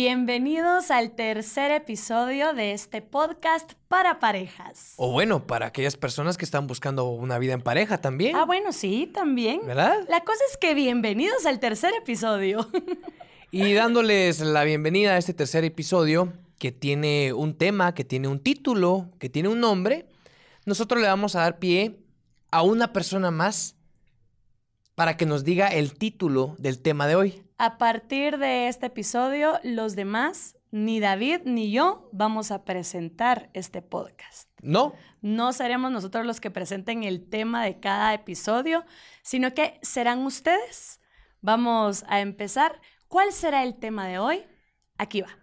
Bienvenidos al tercer episodio de este podcast para parejas. O bueno, para aquellas personas que están buscando una vida en pareja también. Ah, bueno, sí, también. ¿Verdad? La cosa es que bienvenidos al tercer episodio. y dándoles la bienvenida a este tercer episodio que tiene un tema, que tiene un título, que tiene un nombre, nosotros le vamos a dar pie a una persona más para que nos diga el título del tema de hoy. A partir de este episodio, los demás, ni David ni yo, vamos a presentar este podcast. No. No seremos nosotros los que presenten el tema de cada episodio, sino que serán ustedes. Vamos a empezar. ¿Cuál será el tema de hoy? Aquí va.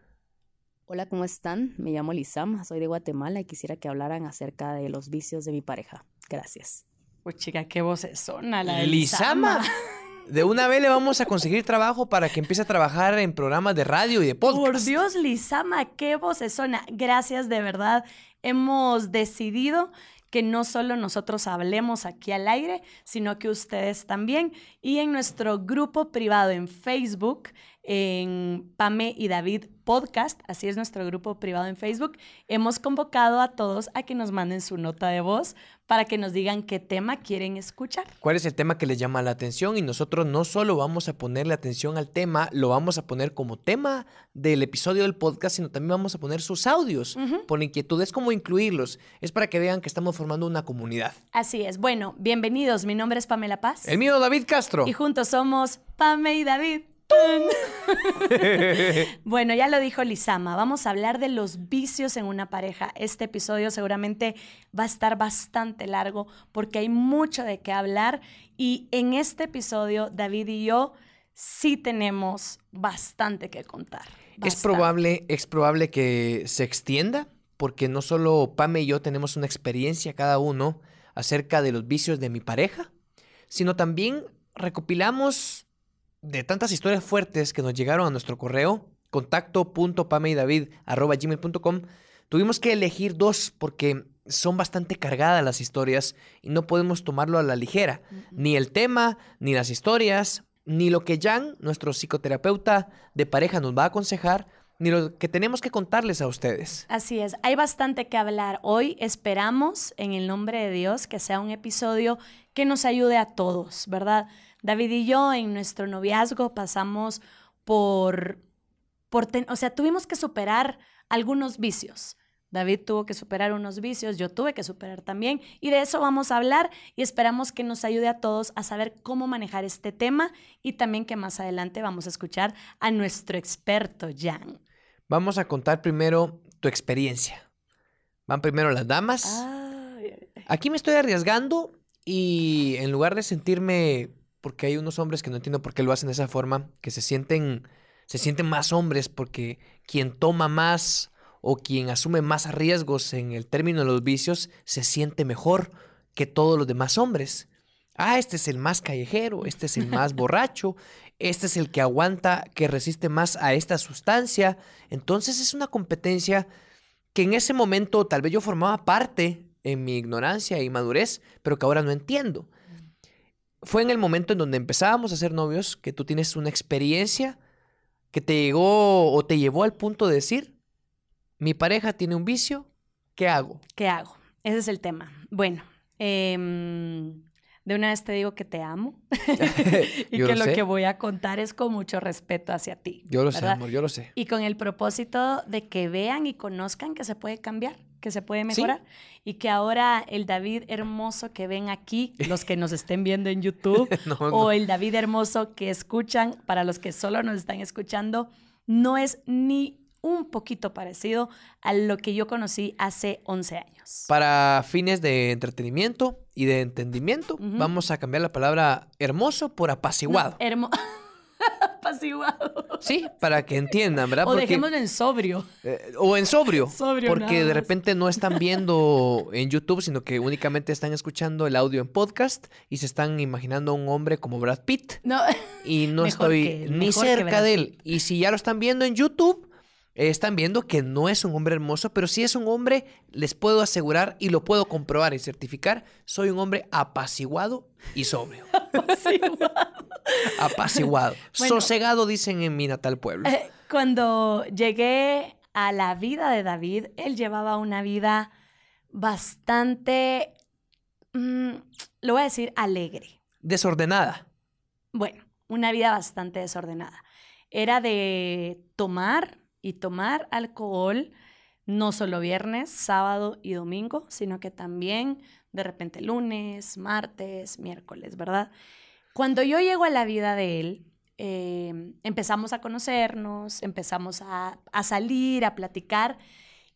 Hola, ¿cómo están? Me llamo Lizama, soy de Guatemala y quisiera que hablaran acerca de los vicios de mi pareja. Gracias. Pues chica, qué voz es la de Lizama. De una vez le vamos a conseguir trabajo para que empiece a trabajar en programas de radio y de podcast. Por Dios, Lizama, qué voz es Gracias, de verdad. Hemos decidido que no solo nosotros hablemos aquí al aire, sino que ustedes también. Y en nuestro grupo privado en Facebook, en Pame y David Podcast, así es nuestro grupo privado en Facebook, hemos convocado a todos a que nos manden su nota de voz para que nos digan qué tema quieren escuchar. ¿Cuál es el tema que les llama la atención? Y nosotros no solo vamos a ponerle atención al tema, lo vamos a poner como tema del episodio del podcast, sino también vamos a poner sus audios por inquietudes, cómo incluirlos. Es para que vean que estamos formando una comunidad. Así es. Bueno, bienvenidos. Mi nombre es Pamela Paz. El mío, David Castro. Y juntos somos Pame y David. bueno, ya lo dijo Lizama, vamos a hablar de los vicios en una pareja. Este episodio seguramente va a estar bastante largo porque hay mucho de qué hablar y en este episodio David y yo sí tenemos bastante que contar. Es probable, es probable que se extienda porque no solo Pame y yo tenemos una experiencia cada uno acerca de los vicios de mi pareja, sino también recopilamos de tantas historias fuertes que nos llegaron a nuestro correo, contacto.pameydavid.com, tuvimos que elegir dos porque son bastante cargadas las historias y no podemos tomarlo a la ligera. Ni el tema, ni las historias, ni lo que Jan, nuestro psicoterapeuta de pareja, nos va a aconsejar, ni lo que tenemos que contarles a ustedes. Así es, hay bastante que hablar. Hoy esperamos, en el nombre de Dios, que sea un episodio que nos ayude a todos, ¿verdad? David y yo en nuestro noviazgo pasamos por, por o sea, tuvimos que superar algunos vicios. David tuvo que superar unos vicios, yo tuve que superar también, y de eso vamos a hablar y esperamos que nos ayude a todos a saber cómo manejar este tema y también que más adelante vamos a escuchar a nuestro experto Jan. Vamos a contar primero tu experiencia. Van primero las damas. Aquí me estoy arriesgando y en lugar de sentirme porque hay unos hombres que no entiendo por qué lo hacen de esa forma, que se sienten, se sienten más hombres porque quien toma más o quien asume más riesgos en el término de los vicios se siente mejor que todos los demás hombres. Ah, este es el más callejero, este es el más borracho, este es el que aguanta, que resiste más a esta sustancia. Entonces es una competencia que en ese momento tal vez yo formaba parte en mi ignorancia y madurez, pero que ahora no entiendo fue en el momento en donde empezábamos a ser novios que tú tienes una experiencia que te llegó o te llevó al punto de decir, mi pareja tiene un vicio, ¿qué hago? ¿Qué hago? Ese es el tema. Bueno, em, de una vez te digo que te amo y que lo, que voy a contar es con mucho respeto hacia ti. Yo lo sé, amor, yo lo sé. Y con el propósito de que vean y conozcan que se puede cambiar que se puede mejorar y que ahora el David hermoso que ven aquí, los que nos estén viendo en YouTube, o el David hermoso que escuchan, para los que solo nos están escuchando, no es ni un poquito parecido a lo que yo conocí hace 11 años. Para fines de entretenimiento y de entendimiento, vamos a cambiar la palabra hermoso por apaciguado. hermoso. apaciguado. Sí, para que entiendan, ¿verdad? O dejémoslo en sobrio. Eh, o en sobrio. sobrio porque de repente no están viendo en YouTube, sino que únicamente están escuchando el audio en podcast y se están imaginando a un hombre como Brad Pitt. No. Y no estoy ni cerca de él. Y si ya lo están viendo en YouTube, están viendo que no es un hombre hermoso, pero si es un hombre, les puedo asegurar y lo puedo comprobar y certificar, soy un hombre apaciguado y sobrio. apaciguado. apaciguado. Sosegado, dicen en mi natal pueblo. Eh, cuando llegué a la vida de David, él llevaba una vida bastante, mm, lo voy a decir, alegre. Desordenada. Bueno, una vida bastante desordenada. Era de tomar y tomar alcohol, no solo viernes, sábado y domingo, sino que también de repente lunes, martes, miércoles, ¿verdad? Cuando yo llego a la vida de él, em, empezamos a conocernos, empezamos a, a salir, a platicar,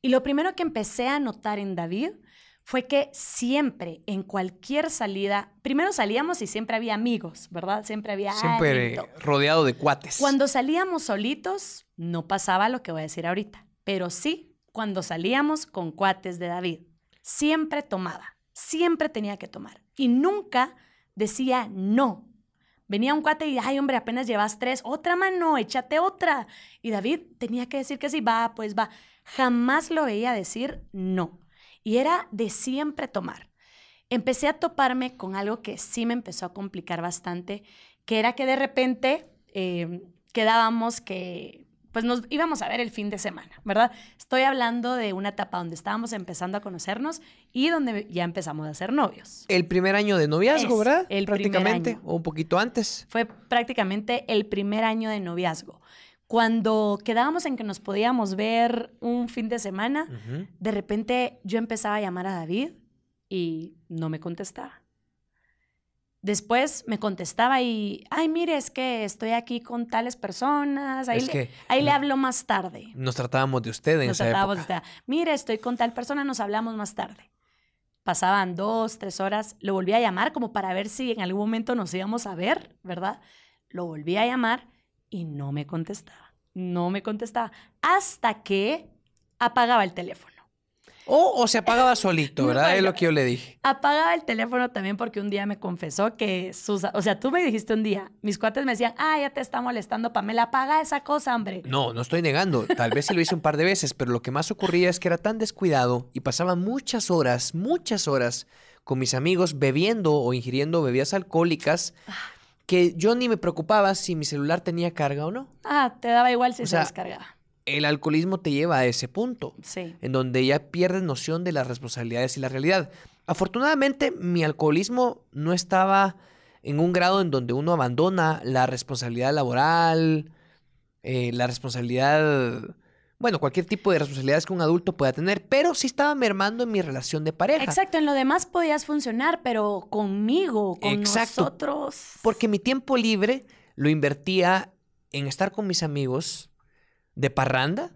y lo primero que empecé a notar en David fue que siempre, en cualquier salida, primero salíamos y siempre había amigos, ¿verdad? Siempre había... Siempre rodeado de cuates. Cuando salíamos solitos, no pasaba lo que voy a decir ahorita, pero sí cuando salíamos con cuates de David. Siempre tomaba, siempre tenía que tomar y nunca decía no. Venía un cuate y, ay, hombre, apenas llevas tres, otra mano, échate otra. Y David tenía que decir que sí, va, pues va. Jamás lo veía decir no y era de siempre tomar. Empecé a toparme con algo que sí me empezó a complicar bastante, que era que de repente eh, quedábamos que pues nos íbamos a ver el fin de semana, ¿verdad? Estoy hablando de una etapa donde estábamos empezando a conocernos y donde ya empezamos a ser novios. El primer año de noviazgo, ¿verdad? El prácticamente, o un poquito antes. Fue prácticamente el primer año de noviazgo. Cuando quedábamos en que nos podíamos ver un fin de semana, de repente yo empezaba a llamar a David y no me contestaba. Después me contestaba y, ay, mire, es que estoy aquí con tales personas, ahí, le, ahí le hablo más tarde. Nos tratábamos de usted en nos tratábamos De usted. Mire, estoy con tal persona, nos hablamos más tarde. Pasaban dos, tres horas, lo volví a llamar como para ver si en algún momento nos íbamos a ver, ¿verdad? Lo volví a llamar y no me contestaba. No me contestaba. Hasta que apagaba el teléfono. O, se apagaba solito, ¿verdad? es lo que yo le dije. Apagaba el teléfono también porque un día me confesó que sus... O sea, tú me dijiste un día, mis cuates me decían, ah, ya te está molestando, Pamela, apaga esa cosa, hombre. No, no estoy negando. Tal vez sí lo hice un par de veces, pero lo que más ocurría es que era tan descuidado y pasaba muchas horas, muchas horas con mis amigos bebiendo o ingiriendo bebidas alcohólicas. Ah que yo ni me preocupaba si mi celular tenía carga o no. Ah, te daba igual si se descargaba. El alcoholismo te lleva a ese punto, sí. en donde ya pierdes noción de las responsabilidades y la realidad. Afortunadamente, mi alcoholismo no estaba en un grado en donde uno abandona la responsabilidad laboral, eh, la responsabilidad bueno, cualquier tipo de responsabilidades que un adulto pueda tener, pero sí estaba mermando en mi relación de pareja. Exacto, en lo demás podías funcionar, pero conmigo, con Exacto, nosotros. Porque mi tiempo libre lo invertía en estar con mis amigos de parranda,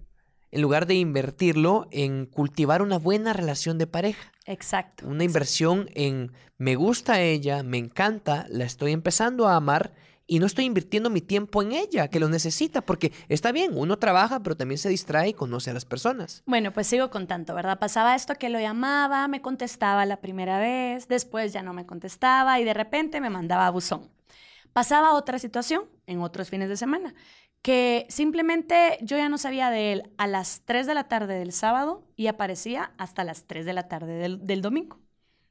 en lugar de invertirlo en cultivar una buena relación de pareja. Exacto. Una inversión en me gusta ella, me encanta, la estoy empezando a amar y no estoy invirtiendo mi tiempo en ella, que lo necesita, porque está bien, uno trabaja, pero también se distrae y conoce a las personas. Bueno, pues sigo contando, ¿verdad? Pasaba esto que lo llamaba, me contestaba la primera vez, después ya no me contestaba y de repente me mandaba a buzón. Pasaba otra situación en otros fines de semana, que simplemente yo ya no sabía de él a las 3 de la tarde del sábado y aparecía hasta las 3 de la tarde del, domingo.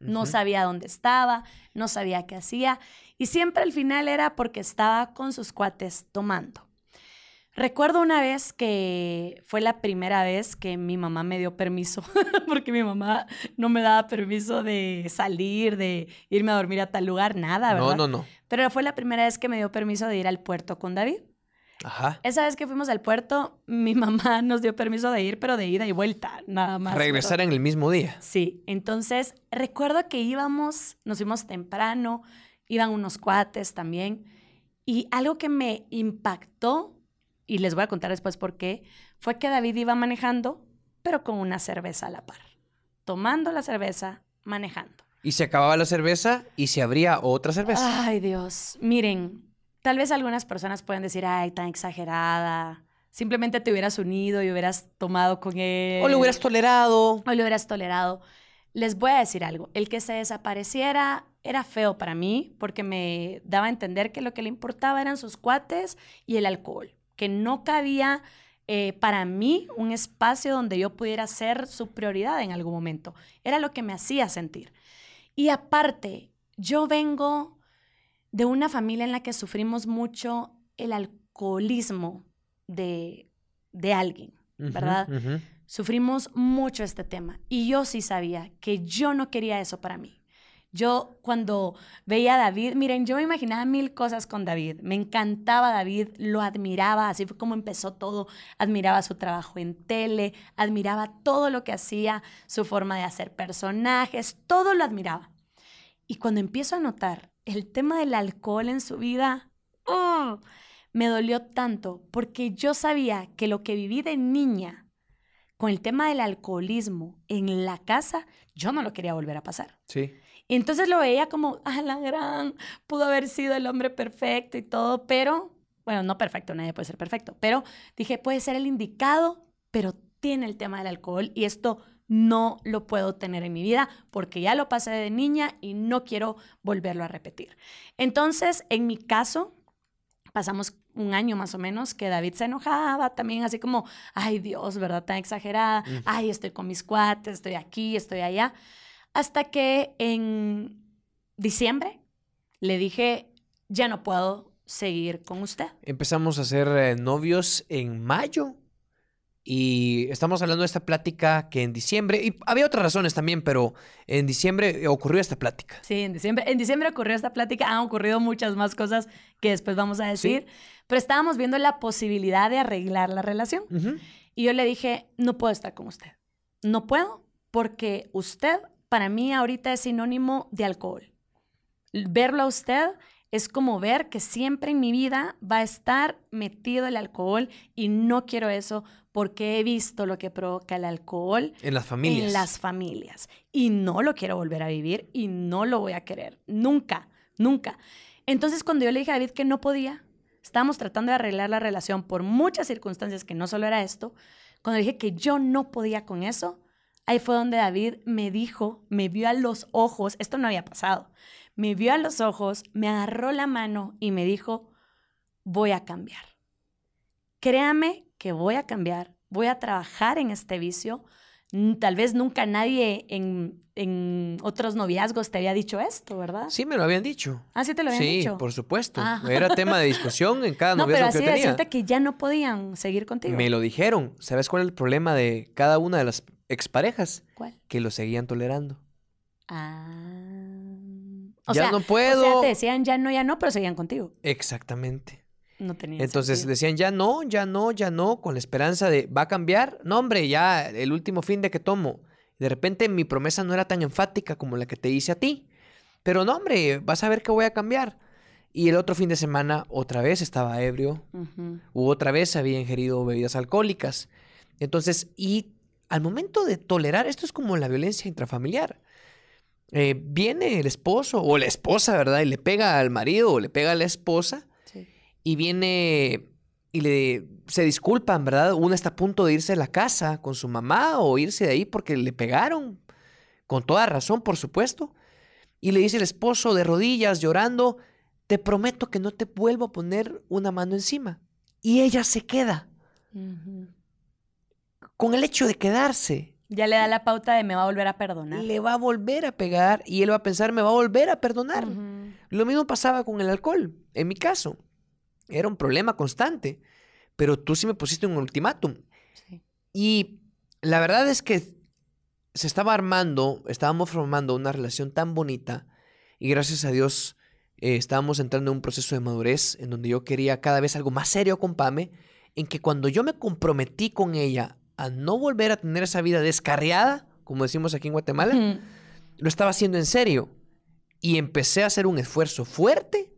No sabía dónde estaba, no sabía qué hacía y siempre al final era porque estaba con sus cuates tomando. Recuerdo una vez que fue la primera vez que mi mamá me dio permiso, porque mi mamá no me daba permiso de salir, de irme a dormir a tal lugar, nada, ¿verdad? No, no, no. Pero fue la primera vez que me dio permiso de ir al puerto con David. Ajá. Esa vez que fuimos al puerto, mi mamá nos dio permiso de ir, pero de ida y vuelta, nada más. Regresar en el mismo día. Sí, entonces recuerdo que íbamos, nos fuimos temprano, iban unos cuates también. Y algo que me impactó, y les voy a contar después por qué, fue que David iba manejando, pero con una cerveza a la par. Tomando la cerveza, manejando. Y se acababa la cerveza y se abría otra cerveza. Ay, Dios. Miren, tal vez algunas personas pueden decir, ay, tan exagerada. Simplemente te hubieras unido y hubieras tomado con él. O lo hubieras tolerado. O lo hubieras tolerado. Les voy a decir algo. El que se desapareciera era feo para mí porque me daba a entender que lo que le importaba eran sus cuates y el alcohol, que no cabía eh, para mí un espacio donde yo pudiera ser su prioridad en algún momento. Era lo que me hacía sentir. Y aparte, yo vengo de una familia en la que sufrimos mucho el alcoholismo de de alguien, ¿verdad? Sufrimos mucho este tema y yo sí sabía que yo no quería eso para mí. Yo cuando veía a David, miren, yo me imaginaba mil cosas con David. Me encantaba David, lo admiraba, así fue como empezó todo. Admiraba su trabajo en tele, admiraba todo lo que hacía, su forma de hacer personajes, todo lo admiraba. Y cuando empiezo a notar el tema del alcohol en su vida, ¡oh! me dolió tanto porque yo sabía que lo que viví de niña con el tema del alcoholismo en la casa, yo no lo quería volver a pasar. Sí. Y entonces lo veía como, ah, la gran, pudo haber sido el hombre perfecto y todo, pero, bueno, no perfecto, nadie puede ser perfecto, pero dije, puede ser el indicado, pero tiene el tema del alcohol y esto no lo puedo tener en mi vida porque ya lo pasé de niña y no quiero volverlo a repetir. Entonces, en mi caso, pasamos un año más o menos que David se enojaba también así como, ay Dios, ¿verdad? Tan exagerada, ay, estoy con mis cuates, estoy aquí, estoy allá. Hasta que en diciembre le dije, ya no puedo seguir con usted. Empezamos a ser eh, novios en mayo y estamos hablando de esta plática que en diciembre, y había otras razones también, pero en diciembre ocurrió esta plática. Sí, en diciembre, en diciembre ocurrió esta plática, han ocurrido muchas más cosas que después vamos a decir, pero estábamos viendo la posibilidad de arreglar la relación. Y yo le dije, no puedo estar con usted. No puedo porque usted para mí ahorita es sinónimo de alcohol. Verlo a usted es como ver que siempre en mi vida va a estar metido el alcohol y no quiero eso porque he visto lo que provoca el alcohol en las familias. En las familias. Y no lo quiero volver a vivir y no lo voy a querer. Nunca, nunca. Entonces cuando yo le dije a David que no podía, estábamos tratando de arreglar la relación por muchas circunstancias que no solo era esto, cuando dije que yo no podía con eso, ahí fue donde David me dijo, me vio a los ojos, esto no había pasado, me vio a los ojos, me agarró la mano y me dijo, voy a cambiar. Créame que voy a cambiar, voy a trabajar en este vicio. Tal vez nunca nadie en, en otros noviazgos te había dicho esto, ¿verdad? Sí, me lo habían dicho. Ah, sí te lo habían dicho. Sí, por supuesto. Ah. Era tema de discusión en cada noviazgo no, pero así que que ya no podían seguir contigo. Me lo dijeron. ¿Sabes cuál es el problema de cada una de las exparejas? ¿Cuál? Que lo seguían tolerando. Ah. O ya no puedo. O sea, te decían ya no, ya no, pero seguían contigo. Exactamente. No tenía Entonces decían ya no, ya no, ya no, con la esperanza de va a cambiar. No, hombre, ya el último fin de que tomo. De repente mi promesa no era tan enfática como la que te hice a ti. Pero no, hombre, vas a ver que voy a cambiar. Y el otro fin de semana otra vez estaba ebrio. U otra vez había ingerido bebidas alcohólicas. Entonces, y al momento de tolerar, esto es como la violencia intrafamiliar. Eh, viene el esposo o la esposa, ¿verdad? Y le pega al marido o le pega a la esposa. Y viene y le se disculpan, ¿verdad? Una está a punto de irse a la casa con su mamá o irse de ahí porque le pegaron. Con toda razón, por supuesto. Y le dice el esposo de rodillas, llorando, te prometo que no te vuelvo a poner una mano encima. Y ella se queda. Con el hecho de quedarse, ya le da la pauta de me va a volver a perdonar. Le va a volver a pegar y él va a pensar, me va a volver a perdonar. Lo mismo pasaba con el alcohol, en mi caso. Era un problema constante, pero tú sí me pusiste un ultimátum. Y la verdad es que se estaba armando, estábamos formando una relación tan bonita y gracias a Dios eh, estábamos entrando en un proceso de madurez en donde yo quería cada vez algo más serio con Pame, en que cuando yo me comprometí con ella a no volver a tener esa vida descarriada, como decimos aquí en Guatemala, lo estaba haciendo en serio. Y empecé a hacer un esfuerzo fuerte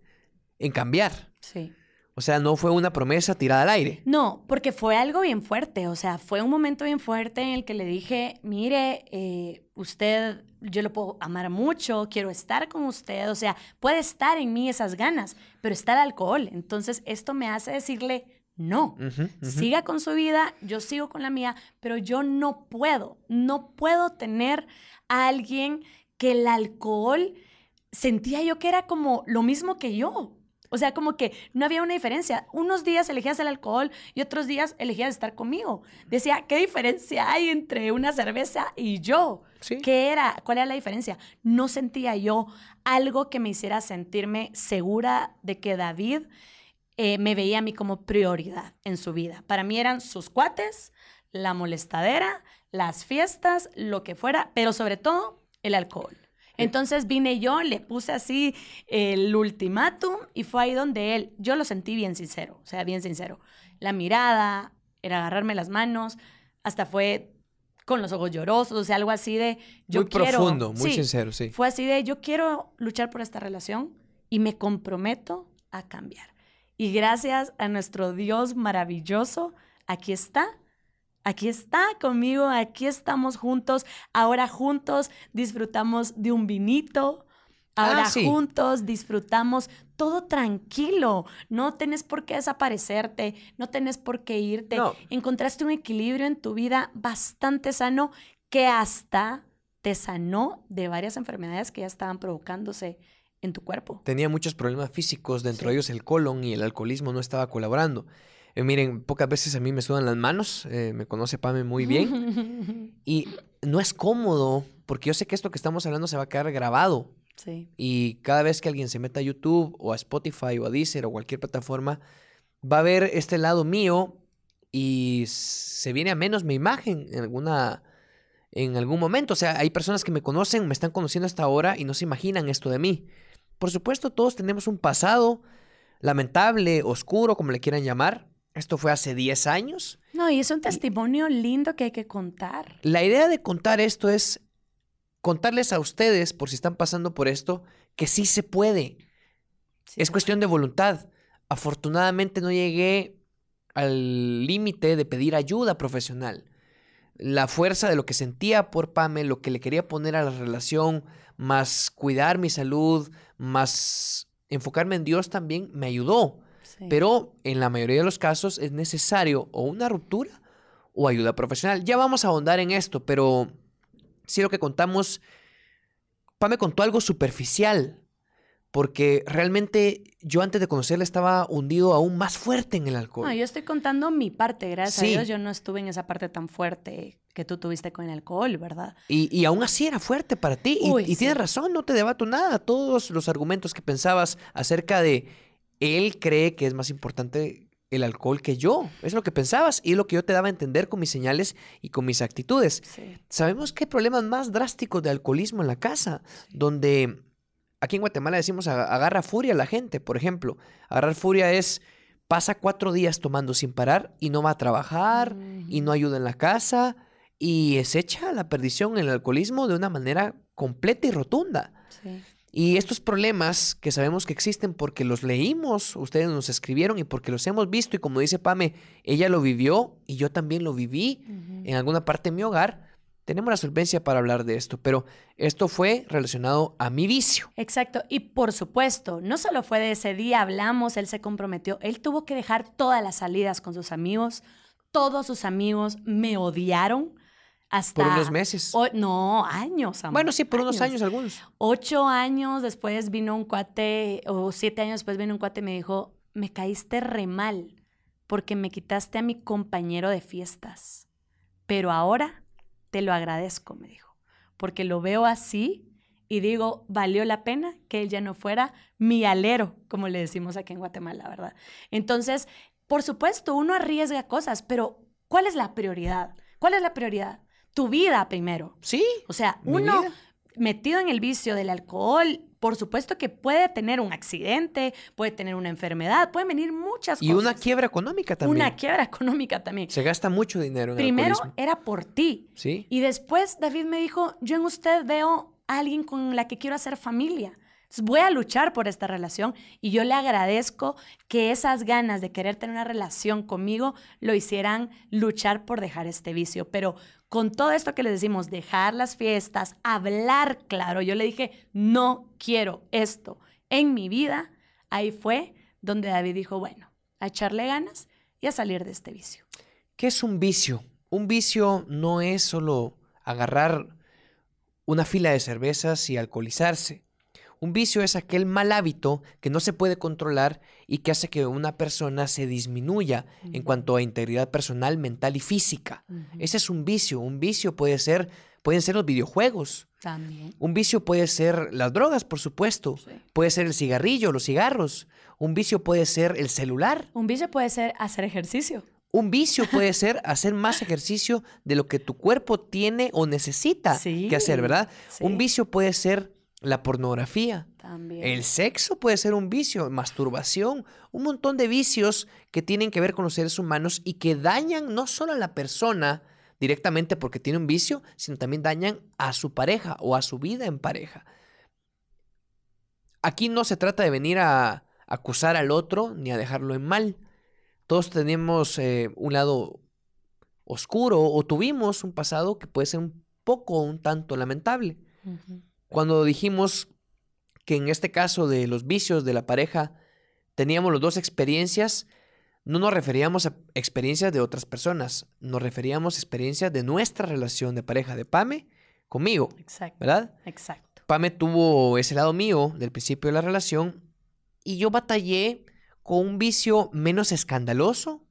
en cambiar. Sí. O sea, no fue una promesa tirada al aire. No, porque fue algo bien fuerte. O sea, fue un momento bien fuerte en el que le dije, mire, eh, usted, yo lo puedo amar mucho, quiero estar con usted. O sea, puede estar en mí esas ganas, pero está el alcohol. Entonces, esto me hace decirle, no, siga con su vida, yo sigo con la mía, pero yo no puedo, no puedo tener a alguien que el alcohol sentía yo que era como lo mismo que yo. O sea, como que no había una diferencia. Unos días elegías el alcohol y otros días elegías estar conmigo. Decía, ¿qué diferencia hay entre una cerveza y yo? ¿Qué era? ¿Cuál era la diferencia? No sentía yo algo que me hiciera sentirme segura de que David eh, me veía a mí como prioridad en su vida. Para mí eran sus cuates, la molestadera, las fiestas, lo que fuera, pero sobre todo el alcohol. Entonces vine yo, le puse así el ultimátum y fue ahí donde él, yo lo sentí bien sincero, o sea, bien sincero. La mirada, era agarrarme las manos, hasta fue con los ojos llorosos, o sea, algo así de yo muy quiero. profundo, muy sincero, sí. Fue así de yo quiero luchar por esta relación y me comprometo a cambiar. Y gracias a nuestro Dios maravilloso, aquí está aquí está conmigo, aquí estamos juntos, ahora juntos disfrutamos de un vinito, ahora Ah, sí. juntos disfrutamos todo tranquilo, no tenés por qué desaparecerte, no tenés por qué irte, No. encontraste un equilibrio en tu vida bastante sano que hasta te sanó de varias enfermedades que ya estaban provocándose en tu cuerpo. Tenía muchos problemas físicos, dentro de ellos el colon y el alcoholismo no estaba colaborando. Eh, miren, pocas veces a mí me sudan las manos, eh, me conoce Pame muy bien, y no es cómodo, porque yo sé que esto que estamos hablando se va a quedar grabado, sí. y cada vez que alguien se meta a YouTube o a Spotify o a Deezer o cualquier plataforma, va a ver este lado mío y se viene a menos mi imagen en alguna en algún momento. O sea, hay personas que me conocen, me están conociendo hasta ahora y no se imaginan esto de mí. Por supuesto, todos tenemos un pasado lamentable, oscuro, como le quieran llamar. Esto fue hace 10 años. No, y es un testimonio lindo que hay que contar. La idea de contar esto es contarles a ustedes, por si están pasando por esto, que sí se puede. Sí, Es cuestión de voluntad. Afortunadamente no llegué al límite de pedir ayuda profesional. La fuerza de lo que sentía por Pame, lo que le quería poner a la relación, más cuidar mi salud, más enfocarme en Dios también, me ayudó. Sí. Pero en la mayoría de los casos es necesario o una ruptura o ayuda profesional. Ya vamos a ahondar en esto, pero sí lo que contamos, Pame contó algo superficial, porque realmente yo antes de conocerla estaba hundido aún más fuerte en el alcohol. No, yo estoy contando mi parte, gracias Sí. a Dios. Yo no estuve en esa parte tan fuerte que tú tuviste con el alcohol, ¿verdad? Y, y aún así era fuerte para ti. Y, Uy, y sí. tienes razón, no te debato nada. Todos los argumentos que pensabas acerca de él cree que es más importante el alcohol que yo. Es lo que pensabas y es lo que yo te daba a entender con mis señales y con mis actitudes. Sí. Sabemos que hay problemas más drásticos de alcoholismo en la casa, donde aquí en Guatemala decimos "Aga- agarra furia a la gente, por ejemplo. Agarrar furia es pasa cuatro días tomando sin parar y no va a trabajar y no ayuda en la casa y se echa a la perdición en el alcoholismo de una manera completa y rotunda. Sí. Y estos problemas que sabemos que existen porque los leímos, ustedes nos escribieron y porque los hemos visto y como dice Pame, ella lo vivió y yo también lo viví en alguna parte de mi hogar, tenemos la solvencia para hablar de esto, pero esto fue relacionado a mi vicio. Exacto. Y por supuesto, no solo fue de ese día, hablamos, él se comprometió, él tuvo que dejar todas las salidas con sus amigos, todos sus amigos me odiaron hasta... Por unos meses. o- no, años, amor, Bueno, sí, por unos años algunos. Ocho años después vino un cuate, o siete años después vino un cuate y me dijo, me caíste re mal porque me quitaste a mi compañero de fiestas. Pero ahora te lo agradezco, me dijo, porque lo veo así y digo, valió la pena que él ya no fuera mi alero, como le decimos aquí en Guatemala, ¿verdad? Entonces, por supuesto, uno arriesga cosas, pero ¿cuál es la prioridad? ¿Cuál es la prioridad? Tu vida primero. Sí. O sea, uno vida. metido en el vicio del alcohol, por supuesto que puede tener un accidente, puede tener una enfermedad, pueden venir muchas Y una cosas. quiebra económica también. Una quiebra económica también. Se gasta mucho dinero en Primero era por ti. Sí. Y después David me dijo, yo en usted veo a alguien con la que quiero hacer familia. Entonces, voy a luchar por esta relación y yo le agradezco que esas ganas de querer tener una relación conmigo lo hicieran luchar por dejar este vicio. Pero con todo esto que les decimos, dejar las fiestas, hablar claro, yo le dije, no quiero esto en mi vida, ahí fue donde David dijo, bueno, a echarle ganas y a salir de este vicio. ¿Qué es un vicio? Un vicio no es solo agarrar una fila de cervezas y alcoholizarse. Un vicio es aquel mal hábito que no se puede controlar y que hace que una persona se disminuya en cuanto a integridad personal, mental y física. Ese es un vicio. Un vicio puede ser, pueden ser los videojuegos. También. Un vicio puede ser las drogas, por supuesto. Sí. Puede ser el cigarrillo, los cigarros. Un vicio puede ser el celular. Un vicio puede ser hacer ejercicio. Un vicio puede ser hacer más ejercicio de lo que tu cuerpo tiene o necesita que hacer, ¿verdad? Un vicio puede ser la pornografía. También. El sexo puede ser un vicio, masturbación, un montón de vicios que tienen que ver con los seres humanos y que dañan no solo a la persona directamente porque tiene un vicio, sino también dañan a su pareja o a su vida en pareja. Aquí no se trata de venir a acusar al otro ni a dejarlo en mal. Todos tenemos eh, un lado oscuro o tuvimos un pasado que puede ser un poco, un tanto lamentable. Cuando dijimos que en este caso de los vicios de la pareja teníamos las dos experiencias, no nos referíamos a experiencias de otras personas, nos referíamos a experiencias de nuestra relación de pareja, de Pame conmigo. Exacto. ¿Verdad? Exacto. Pame tuvo ese lado mío del principio de la relación y yo batallé con un vicio menos escandaloso,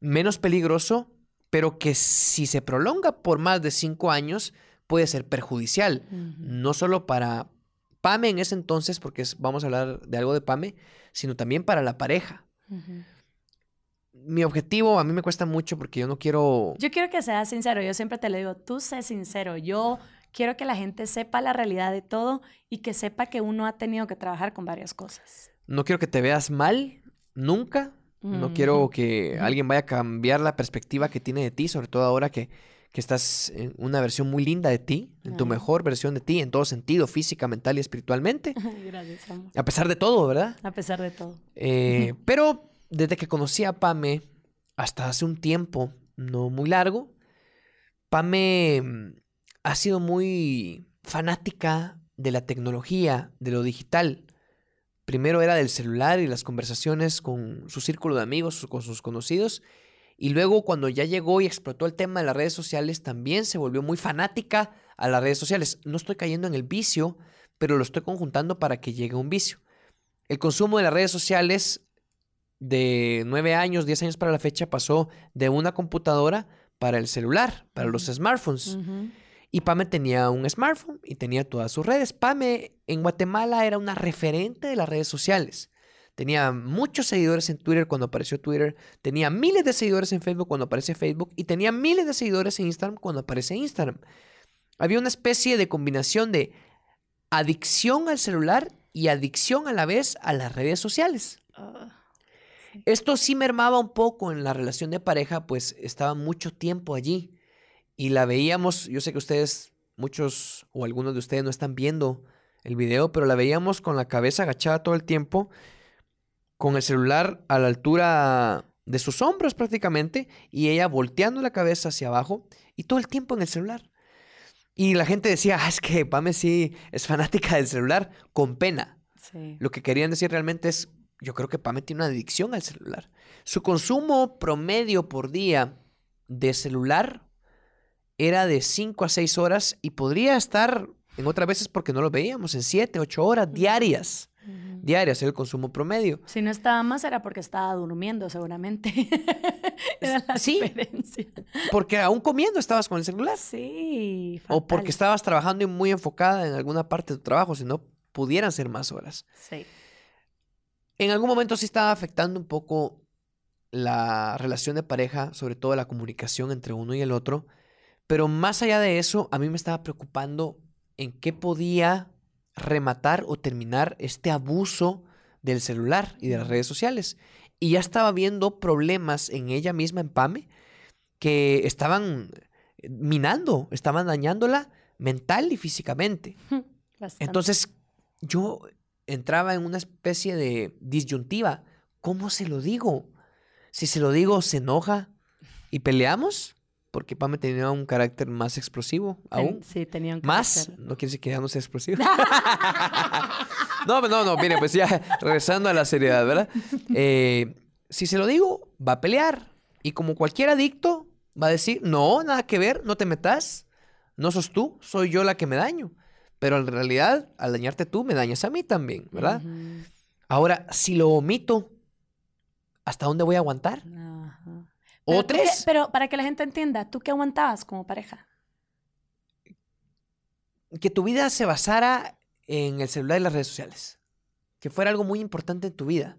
menos peligroso, pero que si se prolonga por más de cinco años, puede ser perjudicial, no solo para Pame en ese entonces, porque vamos a hablar de algo de Pame, sino también para la pareja. Mi objetivo a mí me cuesta mucho porque yo no quiero... Yo quiero que seas sincero, yo siempre te lo digo, tú sé sincero, yo quiero que la gente sepa la realidad de todo y que sepa que uno ha tenido que trabajar con varias cosas. No quiero que te veas mal, nunca. No quiero que alguien vaya a cambiar la perspectiva que tiene de ti, sobre todo ahora que que estás en una versión muy linda de ti, en tu mejor versión de ti, en todo sentido, física, mental y espiritualmente. Gracias, amor. A pesar de todo, ¿verdad? A pesar de todo. Eh, pero desde que conocí a Pame, hasta hace un tiempo, no muy largo, Pame mm, ha sido muy fanática de la tecnología, de lo digital. Primero era del celular y las conversaciones con su círculo de amigos, con sus conocidos, y luego cuando ya llegó y explotó el tema de las redes sociales, también se volvió muy fanática a las redes sociales. No estoy cayendo en el vicio, pero lo estoy conjuntando para que llegue un vicio. El consumo de las redes sociales de nueve años, diez años para la fecha, pasó de una computadora para el celular, para los smartphones. Y Pame tenía un smartphone y tenía todas sus redes. Pame en Guatemala era una referente de las redes sociales. Tenía muchos seguidores en Twitter cuando apareció Twitter. Tenía miles de seguidores en Facebook cuando aparece Facebook. Y tenía miles de seguidores en Instagram cuando aparece Instagram. Había una especie de combinación de adicción al celular y adicción a la vez a las redes sociales. Ah, Esto sí mermaba un poco en la relación de pareja, pues estaba mucho tiempo allí. Y la veíamos, yo sé que ustedes, muchos o algunos de ustedes no están viendo el video, pero la veíamos con la cabeza agachada todo el tiempo con el celular a la altura de sus hombros prácticamente y ella volteando la cabeza hacia abajo y todo el tiempo en el celular. Y la gente decía, ah, es que Pame sí es fanática del celular, con pena. Lo que querían decir realmente es, yo creo que Pame tiene una adicción al celular. Su consumo promedio por día de celular era de 5 a 6 horas y podría estar en otras veces porque no lo veíamos, en 7, 8 horas diarias diarias, el consumo promedio. Si no estaba más era porque estaba durmiendo, seguramente. era la sí, diferencia. Porque aún comiendo estabas con el celular. Sí. O porque estabas trabajando y muy enfocada en alguna parte de tu trabajo, si no pudieran ser más horas. Sí. En algún momento sí estaba afectando un poco la relación de pareja, sobre todo la comunicación entre uno y el otro. Pero más allá de eso, a mí me estaba preocupando en qué podía rematar o terminar este abuso del celular y de las redes sociales. Y ya estaba viendo problemas en ella misma, en Pame, que estaban minando, estaban dañándola mental y físicamente. Entonces yo entraba en una especie de disyuntiva. ¿Cómo se lo digo? Si se lo digo, ¿se enoja y peleamos? Porque Pame tenía un carácter más explosivo aún. Sí, tenía un carácter. Más, no quiere decir que ya no sea explosivo. no, no, no, mire, pues ya regresando a la seriedad, ¿verdad? Eh, si se lo digo, va a pelear. Y como cualquier adicto, va a decir, no, nada que ver, no te metas, no sos tú, soy yo la que me daño. Pero en realidad, al dañarte tú, me dañas a mí también, ¿verdad? Ahora, si lo omito, ¿hasta dónde voy a aguantar? Ajá. O tres. pero para que la gente entienda, ¿tú qué aguantabas como pareja? Que tu vida se basara en el celular y las redes sociales. Que fuera algo muy importante en tu vida.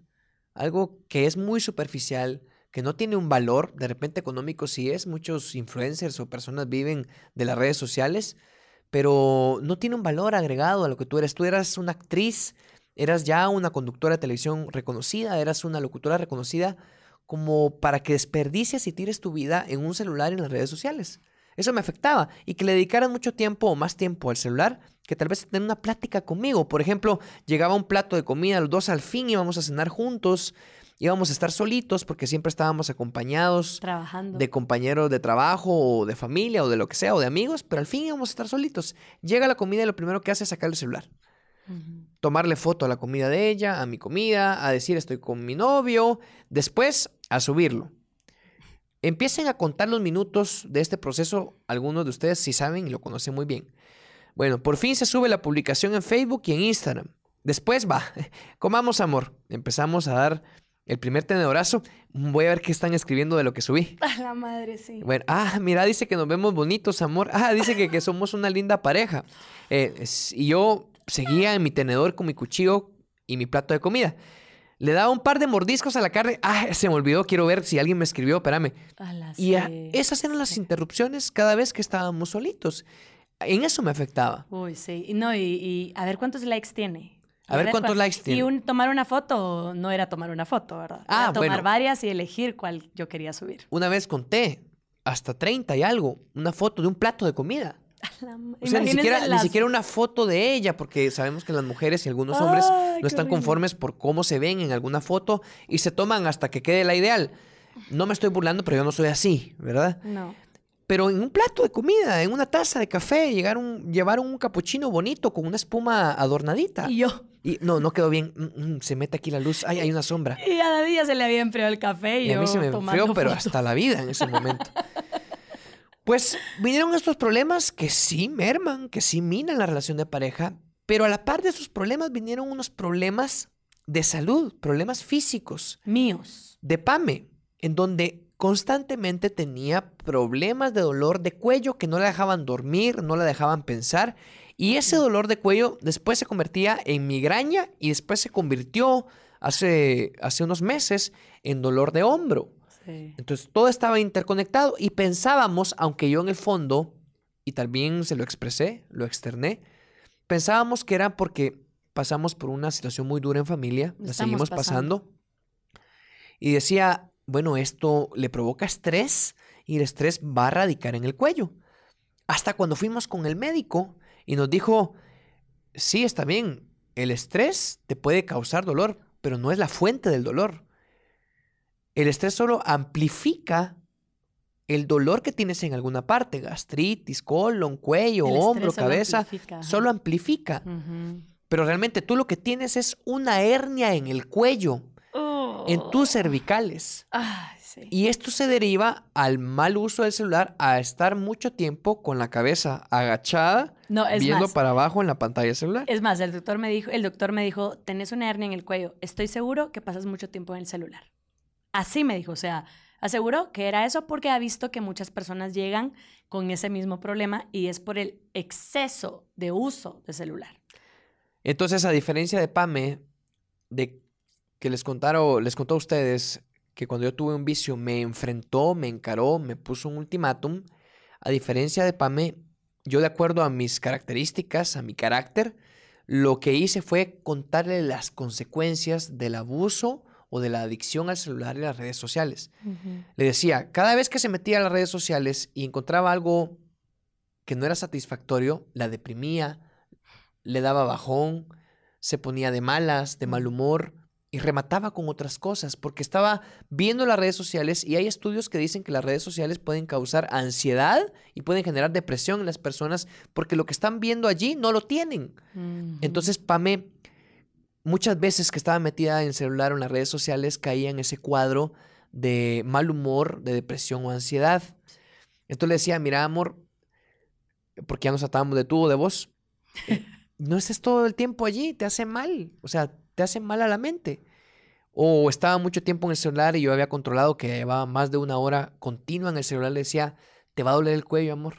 algo que es muy superficial, que no tiene un valor, de repente económico sí es, muchos influencers o personas viven de las redes sociales, pero no tiene un valor agregado a lo que tú eres. Tú eras una actriz, eras ya una conductora de televisión reconocida, eras una locutora reconocida, como para que desperdicies y tires tu vida en un celular y en las redes sociales. Eso me afectaba y que le dedicaran mucho tiempo o más tiempo al celular que tal vez tener una plática conmigo. Por ejemplo, llegaba un plato de comida, los dos al fin íbamos a cenar juntos, íbamos a estar solitos porque siempre estábamos acompañados Trabajando. de compañeros de trabajo o de familia o de lo que sea o de amigos, pero al fin íbamos a estar solitos. Llega la comida y lo primero que hace es sacar el celular. Tomarle foto a la comida de ella, a mi comida, a decir estoy con mi novio, después a subirlo. Empiecen a contar los minutos de este proceso, algunos de ustedes sí saben y lo conocen muy bien. Bueno, por fin se sube la publicación en Facebook y en Instagram. Después va, comamos amor. Empezamos a dar el primer tenedorazo. Voy a ver qué están escribiendo de lo que subí. A la madre, sí. Bueno, ah, mira, dice que nos vemos bonitos, amor. Ah, dice que, que somos una linda pareja. Eh, y yo seguía en mi tenedor con mi cuchillo y mi plato de comida. Le daba un par de mordiscos a la carne. Ah, se me olvidó, quiero ver si alguien me escribió, espérame. A Y a- esas eran las interrupciones cada vez que estábamos solitos. En eso me afectaba. Uy, sí. No, y, y a ver cuántos likes tiene. A ver cuántos cuál- likes tiene. Y un, tomar una foto no era tomar una foto, ¿verdad? Ah, era tomar bueno. varias y elegir cuál yo quería subir. Una vez conté hasta 30 y algo, una foto de un plato de comida. La O sea, ni siquiera, ni las- siquiera una foto de ella, porque sabemos que las mujeres y algunos hombres Ay, no están horrible. conformes por cómo se ven en alguna foto y se toman hasta que quede la ideal. No me estoy burlando, pero yo no soy así, ¿verdad? No. Pero en un plato de comida, en una taza de café, llegaron, llevaron un capuchino bonito con una espuma adornadita. Y yo. Y no, no quedó bien. Mm, mm, se mete aquí la luz. Ay, hay una sombra. Y a David ya se le había enfriado el café y, Y a mí yo se me enfrió, pero hasta la vida en ese momento. Pues vinieron estos problemas que sí merman, que sí minan la relación de pareja, pero a la par de esos problemas vinieron unos problemas de salud, problemas físicos, Míos. de PAME, en donde constantemente tenía problemas de dolor de cuello que no la dejaban dormir, no la dejaban pensar, y ese dolor de cuello después se convertía en migraña y después se convirtió hace, hace unos meses en dolor de hombro. Sí. Entonces todo estaba interconectado y pensábamos, aunque yo en el fondo, y también se lo expresé, lo externé, pensábamos que era porque pasamos por una situación muy dura en familia, la Estamos seguimos pasando. pasando, y decía, bueno, esto le provoca estrés y el estrés va a radicar en el cuello. Hasta cuando fuimos con el médico y nos dijo, sí, está bien, el estrés te puede causar dolor, pero no es la fuente del dolor. El estrés solo amplifica el dolor que tienes en alguna parte, gastritis, colon, cuello, El hombro, cabeza, amplifica, solo amplifica. Pero realmente tú lo que tienes es una hernia en el cuello, en Oh. tus cervicales. Sí. Y esto se deriva al mal uso del celular, a estar mucho tiempo con la cabeza agachada, No, es viendo más. para abajo en la pantalla celular. Es más, el doctor me dijo, el doctor me dijo, tenés una hernia en el cuello. Estoy seguro que pasas mucho tiempo en el celular. Así me dijo, o sea, aseguró que era eso porque ha visto que muchas personas llegan con ese mismo problema y es por el exceso de uso de celular. Entonces, a diferencia de Pame, de que les contaron, les contó a ustedes que cuando yo tuve un vicio me enfrentó, me encaró, me puso un ultimátum, a diferencia de Pame, yo de acuerdo a mis características, a mi carácter, lo que hice fue contarle las consecuencias del abuso o de la adicción al celular y las redes sociales. Le decía, cada vez que se metía a las redes sociales y encontraba algo que no era satisfactorio, la deprimía, le daba bajón, se ponía de malas, de mal humor y remataba con otras cosas porque estaba viendo las redes sociales y hay estudios que dicen que las redes sociales pueden causar ansiedad y pueden generar depresión en las personas porque lo que están viendo allí no lo tienen. Entonces, Pame, muchas veces que estaba metida en el celular o en las redes sociales, caía en ese cuadro de mal humor, de depresión o ansiedad. Entonces le decía, mira, amor, porque ya nos atábamos de tú o de vos, eh, no estés todo el tiempo allí, te hace mal, o sea, te hace mal a la mente. O estaba mucho tiempo en el celular y yo había controlado que llevaba más de una hora continua en el celular, le decía, te va a doler el cuello, amor.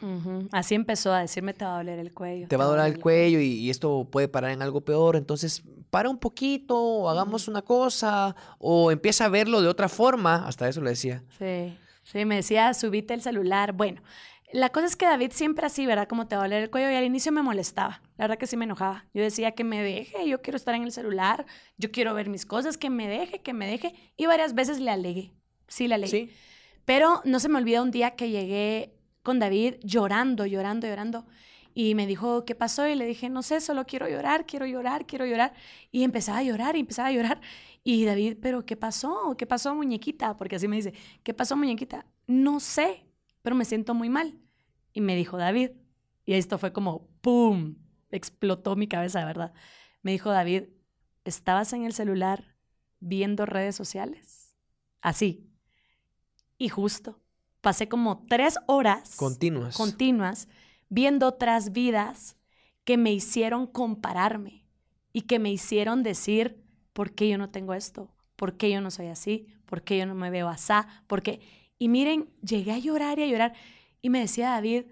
Así empezó a decirme, te va a doler el cuello. Te, va a doler el cuello, Y, esto puede parar en algo peor. Entonces, para un poquito, o hagamos una cosa, o empieza a verlo de otra forma. Hasta eso le decía. Sí, sí, me decía, subite el celular. Bueno, la cosa es que David siempre así, ¿verdad? Como te va a doler el cuello y al inicio me molestaba. La verdad que sí me enojaba. Yo decía que me deje, yo quiero estar en el celular, yo quiero ver mis cosas, que me deje, que me deje. Y varias veces le alegué. Sí, le alegué. Sí. Pero no se me olvida un día que llegué con David llorando, llorando, llorando. Y me dijo, ¿qué pasó? Y le dije, no sé, solo quiero llorar, quiero llorar, quiero llorar. Y empezaba a llorar y empezaba a llorar. Y David, ¿pero qué pasó? ¿Qué pasó, muñequita? Porque así me dice, ¿qué pasó, muñequita? No sé, pero me siento muy mal. Y me dijo David, y esto fue como, ¡pum! Explotó mi cabeza, ¿verdad? Me dijo David, ¿estabas en el celular viendo redes sociales? Así, y justo. Pasé como tres horas continuas. continuas viendo otras vidas que me hicieron compararme y que me hicieron decir, ¿por qué yo no tengo esto? ¿Por qué yo no soy así? ¿Por qué yo no me veo así? ¿Por qué? Y miren, llegué a llorar y a llorar. Y me decía David,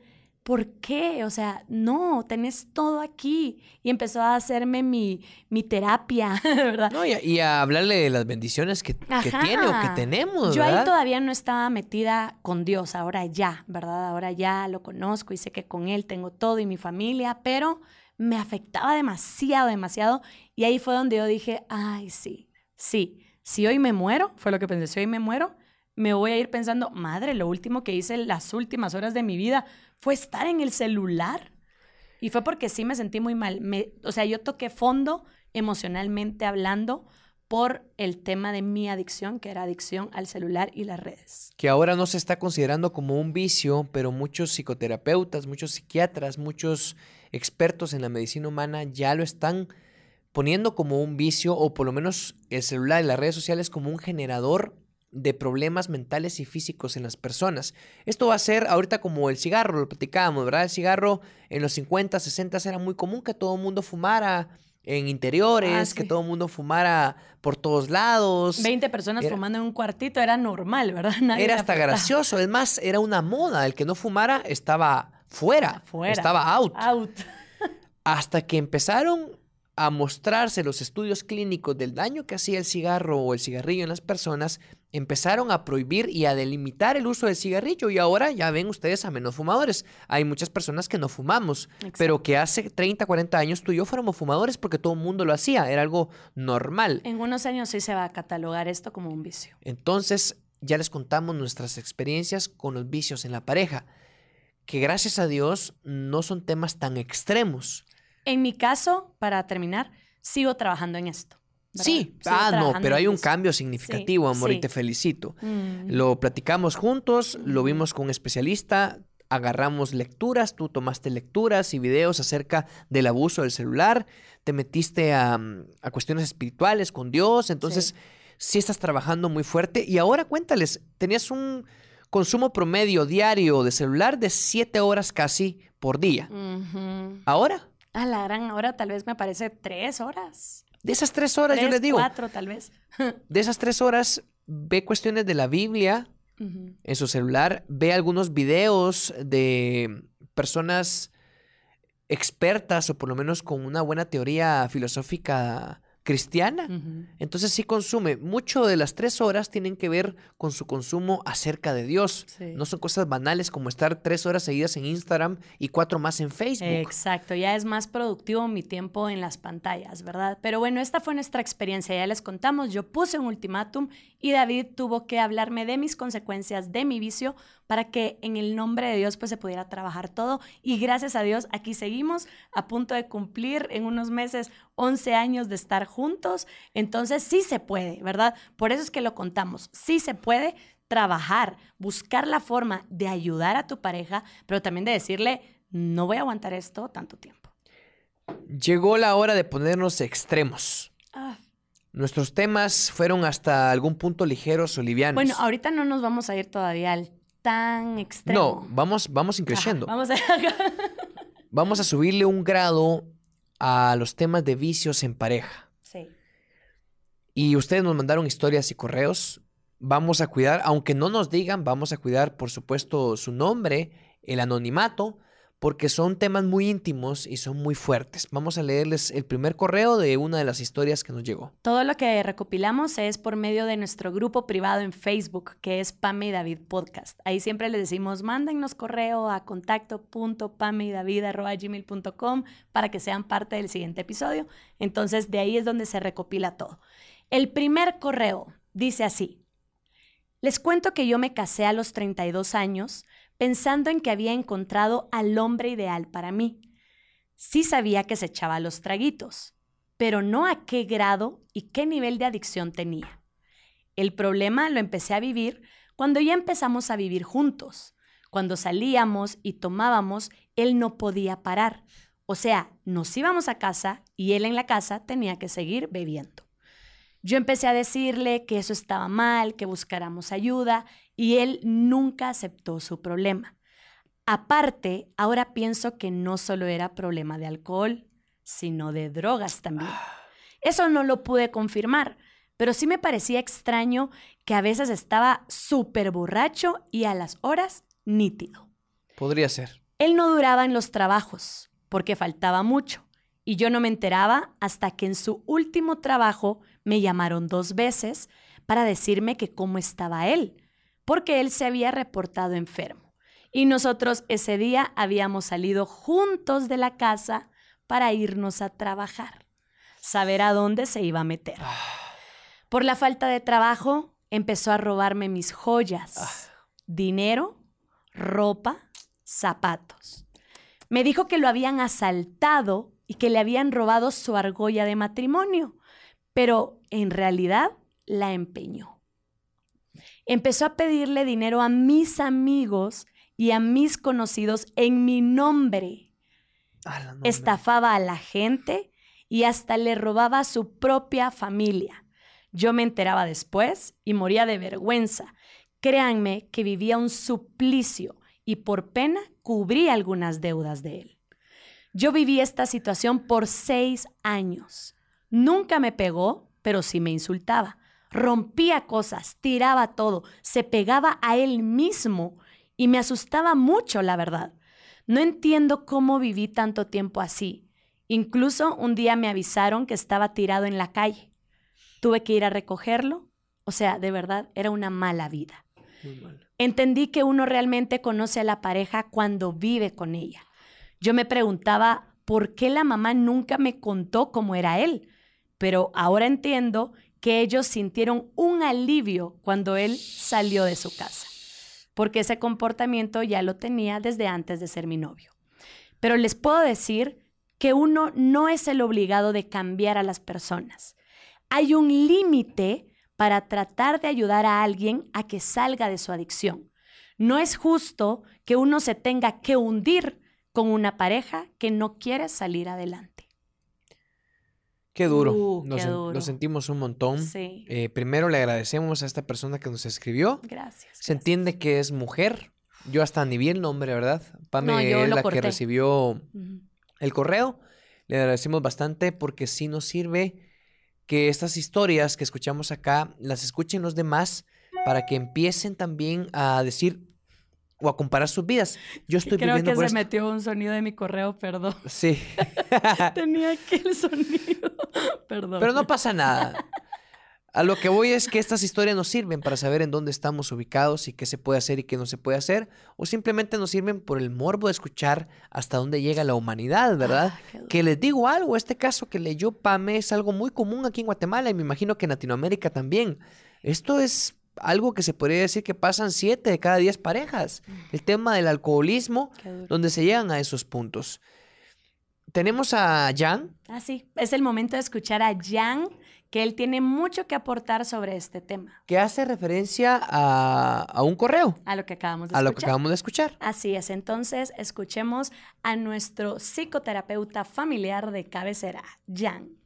¿por qué? O sea, no, tenés todo aquí. Y empezó a hacerme mi, mi terapia, ¿verdad? No, y a, hablarle de las bendiciones que, tiene o que tenemos. Yo ahí todavía no estaba metida con Dios, ahora ya, ¿verdad? Ahora ya lo conozco y sé que con Él tengo todo y mi familia, pero me afectaba demasiado, demasiado. Y ahí fue donde yo dije, ay, sí, sí, si hoy me muero, fue lo que pensé, si hoy me muero, me voy a ir pensando, madre, lo último que hice en las últimas horas de mi vida fue estar en el celular. Y fue porque sí me sentí muy mal. o sea, yo toqué fondo emocionalmente hablando por el tema de mi adicción, que era adicción al celular y las redes. Que ahora no se está considerando como un vicio, pero muchos psicoterapeutas, muchos psiquiatras, muchos expertos en la medicina humana ya lo están poniendo como un vicio, o por lo menos el celular y las redes sociales como un generador de problemas mentales y físicos en las personas. Esto va a ser ahorita como el cigarro, lo platicábamos, ¿verdad? El cigarro en los 50, 60 era muy común que todo el mundo fumara en interiores, ah, que todo el mundo fumara por todos lados. 20 personas fumando en un cuartito era normal, ¿verdad? era hasta gracioso, es más, era una moda, el que no fumara estaba fuera, fuera. estaba out. Out. hasta que empezaron a mostrarse los estudios clínicos del daño que hacía el cigarro o el cigarrillo en las personas, empezaron a prohibir y a delimitar el uso del cigarrillo y ahora ya ven ustedes a menos fumadores. Hay muchas personas que no fumamos, pero que hace 30, 40 años tú y yo fuéramos fumadores porque todo el mundo lo hacía, era algo normal. En unos años sí se va a catalogar esto como un vicio. Entonces, ya les contamos nuestras experiencias con los vicios en la pareja, que gracias a Dios no son temas tan extremos. En mi caso, para terminar, sigo trabajando en esto. Sí, ah, no, pero hay un cambio significativo, amor, y te felicito. Mm. Lo platicamos juntos, lo vimos con un especialista, agarramos lecturas, tú tomaste lecturas y videos acerca del abuso del celular, te metiste a, cuestiones espirituales con Dios, entonces sí. estás trabajando muy fuerte. Y ahora cuéntales, tenías un consumo promedio diario de celular de siete horas casi por día. ¿Ahora? A la gran hora tal vez me parece tres horas. De esas tres horas, yo le digo. Cuatro, tal vez. de esas tres horas, ve cuestiones de la Biblia en su celular, ve algunos videos de personas expertas o por lo menos con una buena teoría filosófica cristiana. Entonces sí consume. Mucho de las tres horas tienen que ver con su consumo acerca de Dios. No son cosas banales como estar tres horas seguidas en Instagram y cuatro más en Facebook. Exacto, ya es más productivo mi tiempo en las pantallas, ¿verdad? Pero bueno, esta fue nuestra experiencia, ya les contamos, yo puse un ultimátum y David tuvo que hablarme de mis consecuencias, de mi vicio, para que en el nombre de Dios pues se pudiera trabajar todo. Y gracias a Dios aquí seguimos a punto de cumplir en unos meses 11 años de estar juntos. Entonces sí se puede, ¿verdad? Por eso es que lo contamos. Sí se puede trabajar, buscar la forma de ayudar a tu pareja, pero también de decirle, no voy a aguantar esto tanto tiempo. Llegó la hora de ponernos extremos. Ah. Nuestros temas fueron hasta algún punto ligeros o livianos. Bueno, ahorita no nos vamos a ir todavía al tan extremo. No, vamos, vamos increciendo. vamos, a... vamos a subirle un grado a los temas de vicios en pareja. Sí. Y ustedes nos mandaron historias y correos vamos a cuidar, aunque no nos digan, vamos a cuidar, por supuesto, su nombre, el anonimato, porque son temas muy íntimos y son muy fuertes. Vamos a leerles el primer correo de una de las historias que nos llegó. Todo lo que recopilamos es por medio de nuestro grupo privado en Facebook, que es Pame y David Podcast. Ahí siempre les decimos, mándennos correo a contacto.pamedavid.gmail.com para que sean parte del siguiente episodio. Entonces, de ahí es donde se recopila todo. El primer correo dice así. Les cuento que yo me casé a los 32 años pensando en que había encontrado al hombre ideal para mí. Sí sabía que se echaba los traguitos, pero no a qué grado y qué nivel de adicción tenía. El problema lo empecé a vivir cuando ya empezamos a vivir juntos. Cuando salíamos y tomábamos, él no podía parar. O sea, nos íbamos a casa y él en la casa tenía que seguir bebiendo. Yo empecé a decirle que eso estaba mal, que buscáramos ayuda y él nunca aceptó su problema. Aparte, ahora pienso que no solo era problema de alcohol, sino de drogas también. Eso no lo pude confirmar, pero sí me parecía extraño que a veces estaba súper borracho y a las horas nítido. Podría ser. Él no duraba en los trabajos porque faltaba mucho y yo no me enteraba hasta que en su último trabajo me llamaron dos veces para decirme que cómo estaba él, porque él se había reportado enfermo. Y nosotros ese día habíamos salido juntos de la casa para irnos a trabajar, saber a dónde se iba a meter. Ah. Por la falta de trabajo, empezó a robarme mis joyas, ah. dinero, ropa, zapatos. Me dijo que lo habían asaltado y que le habían robado su argolla de matrimonio, pero en realidad la empeñó empezó a pedirle dinero a mis amigos y a mis conocidos en mi nombre. Estafaba a la gente y hasta le robaba a su propia familia. Yo me enteraba después y moría de vergüenza. Créanme que vivía un suplicio y por pena cubrí algunas deudas de él. Yo viví esta situación por seis años. Nunca me pegó, pero sí me insultaba rompía cosas, tiraba todo, se pegaba a él mismo y me asustaba mucho, la verdad. No entiendo cómo viví tanto tiempo así. Incluso un día me avisaron que estaba tirado en la calle. Tuve que ir a recogerlo. O sea, de verdad, era una mala vida. Entendí que uno realmente conoce a la pareja cuando vive con ella. Yo me preguntaba por qué la mamá nunca me contó cómo era él, pero ahora entiendo que ellos sintieron un alivio cuando él salió de su casa, porque ese comportamiento ya lo tenía desde antes de ser mi novio. Pero les puedo decir que uno no es el obligado de cambiar a las personas. Hay un límite para tratar de ayudar a alguien a que salga de su adicción. No es justo que uno se tenga que hundir con una pareja que no quiere salir adelante. Qué duro. Uh, nos, sentimos un montón. Eh, primero le agradecemos a esta persona que nos escribió. Gracias. Se entiende que es mujer. Yo hasta ni vi el nombre, ¿verdad? Pame es la que recibió el correo. Le agradecemos bastante porque sí nos sirve que estas historias que escuchamos acá las escuchen los demás para que empiecen también a decir, o a comparar sus vidas. Yo estoy Creo que se metió un sonido de mi correo, perdón. Sí. Tenía aquí el sonido. perdón. Pero no pasa nada. A lo que voy es que estas historias nos sirven para saber en dónde estamos ubicados y qué se puede hacer y qué no se puede hacer, o simplemente nos sirven por el morbo de escuchar hasta dónde llega la humanidad, ¿verdad? Ah, que les digo algo, este caso que leyó Pame es algo muy común aquí en Guatemala y me imagino que en Latinoamérica también. Esto es algo que se podría decir que pasan siete de cada diez parejas. Mm. El tema del alcoholismo, donde se llegan a esos puntos. Tenemos a Jan. Ah, sí. Es el momento de escuchar a Jan, que él tiene mucho que aportar sobre este tema. Que hace referencia a, un correo. A lo que acabamos de escuchar. A lo que acabamos de escuchar. Así es. Entonces, escuchemos a nuestro psicoterapeuta familiar de cabecera, Jan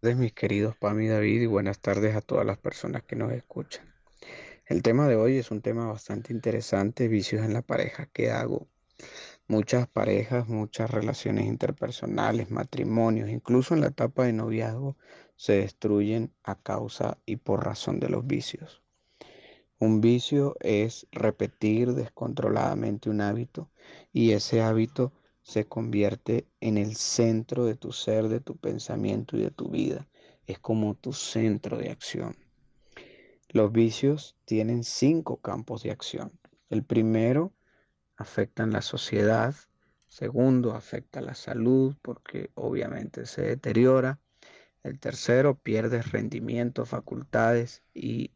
mis queridos Pam y David, y buenas tardes a todas las personas que nos escuchan. El tema de hoy es un tema bastante interesante, vicios en la pareja. ¿Qué hago? Muchas parejas, muchas relaciones interpersonales, matrimonios, incluso en la etapa de noviazgo, se destruyen a causa y por razón de los vicios. Un vicio es repetir descontroladamente un hábito y ese hábito se convierte en el centro de tu ser, de tu pensamiento y de tu vida. Es como tu centro de acción. Los vicios tienen cinco campos de acción. El primero afecta la sociedad, segundo afecta la salud porque obviamente se deteriora. El tercero pierde rendimiento, facultades y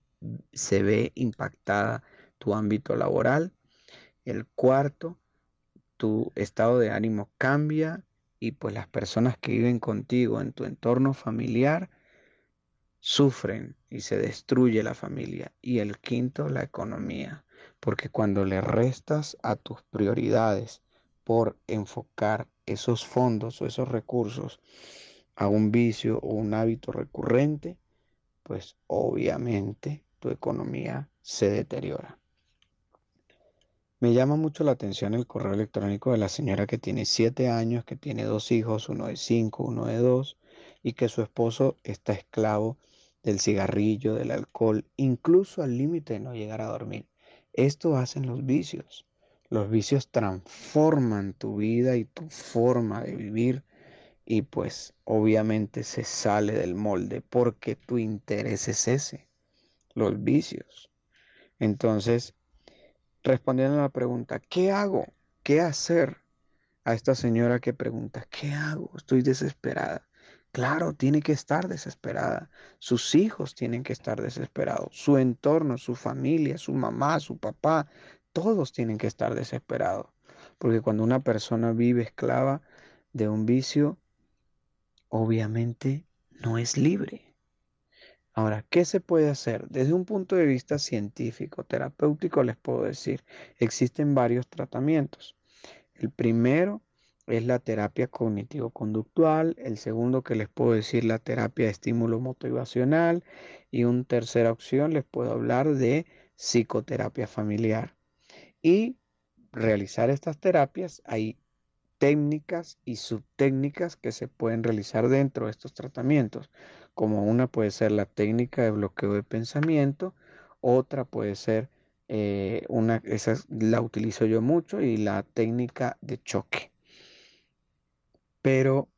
se ve impactada tu ámbito laboral. El cuarto, tu estado de ánimo cambia y pues las personas que viven contigo en tu entorno familiar sufren y se destruye la familia. Y el quinto, la economía, porque cuando le restas a tus prioridades por enfocar esos fondos o esos recursos a un vicio o un hábito recurrente, pues obviamente tu economía se deteriora. Me llama mucho la atención el correo electrónico de la señora que tiene siete años, que tiene dos hijos, uno de cinco, uno de dos, y que su esposo está esclavo del cigarrillo, del alcohol, incluso al límite de no llegar a dormir. Esto hacen los vicios. Los vicios transforman tu vida y tu forma de vivir y pues obviamente se sale del molde porque tu interés es ese los vicios. Entonces, respondiendo a la pregunta, ¿qué hago? ¿Qué hacer? A esta señora que pregunta, ¿qué hago? Estoy desesperada. Claro, tiene que estar desesperada. Sus hijos tienen que estar desesperados. Su entorno, su familia, su mamá, su papá, todos tienen que estar desesperados. Porque cuando una persona vive esclava de un vicio, obviamente no es libre. Ahora, ¿qué se puede hacer? Desde un punto de vista científico, terapéutico, les puedo decir, existen varios tratamientos. El primero es la terapia cognitivo-conductual, el segundo que les puedo decir la terapia de estímulo motivacional y una tercera opción les puedo hablar de psicoterapia familiar. Y realizar estas terapias hay técnicas y subtécnicas que se pueden realizar dentro de estos tratamientos como una puede ser la técnica de bloqueo de pensamiento, otra puede ser eh, una, esa la utilizo yo mucho, y la técnica de choque. Pero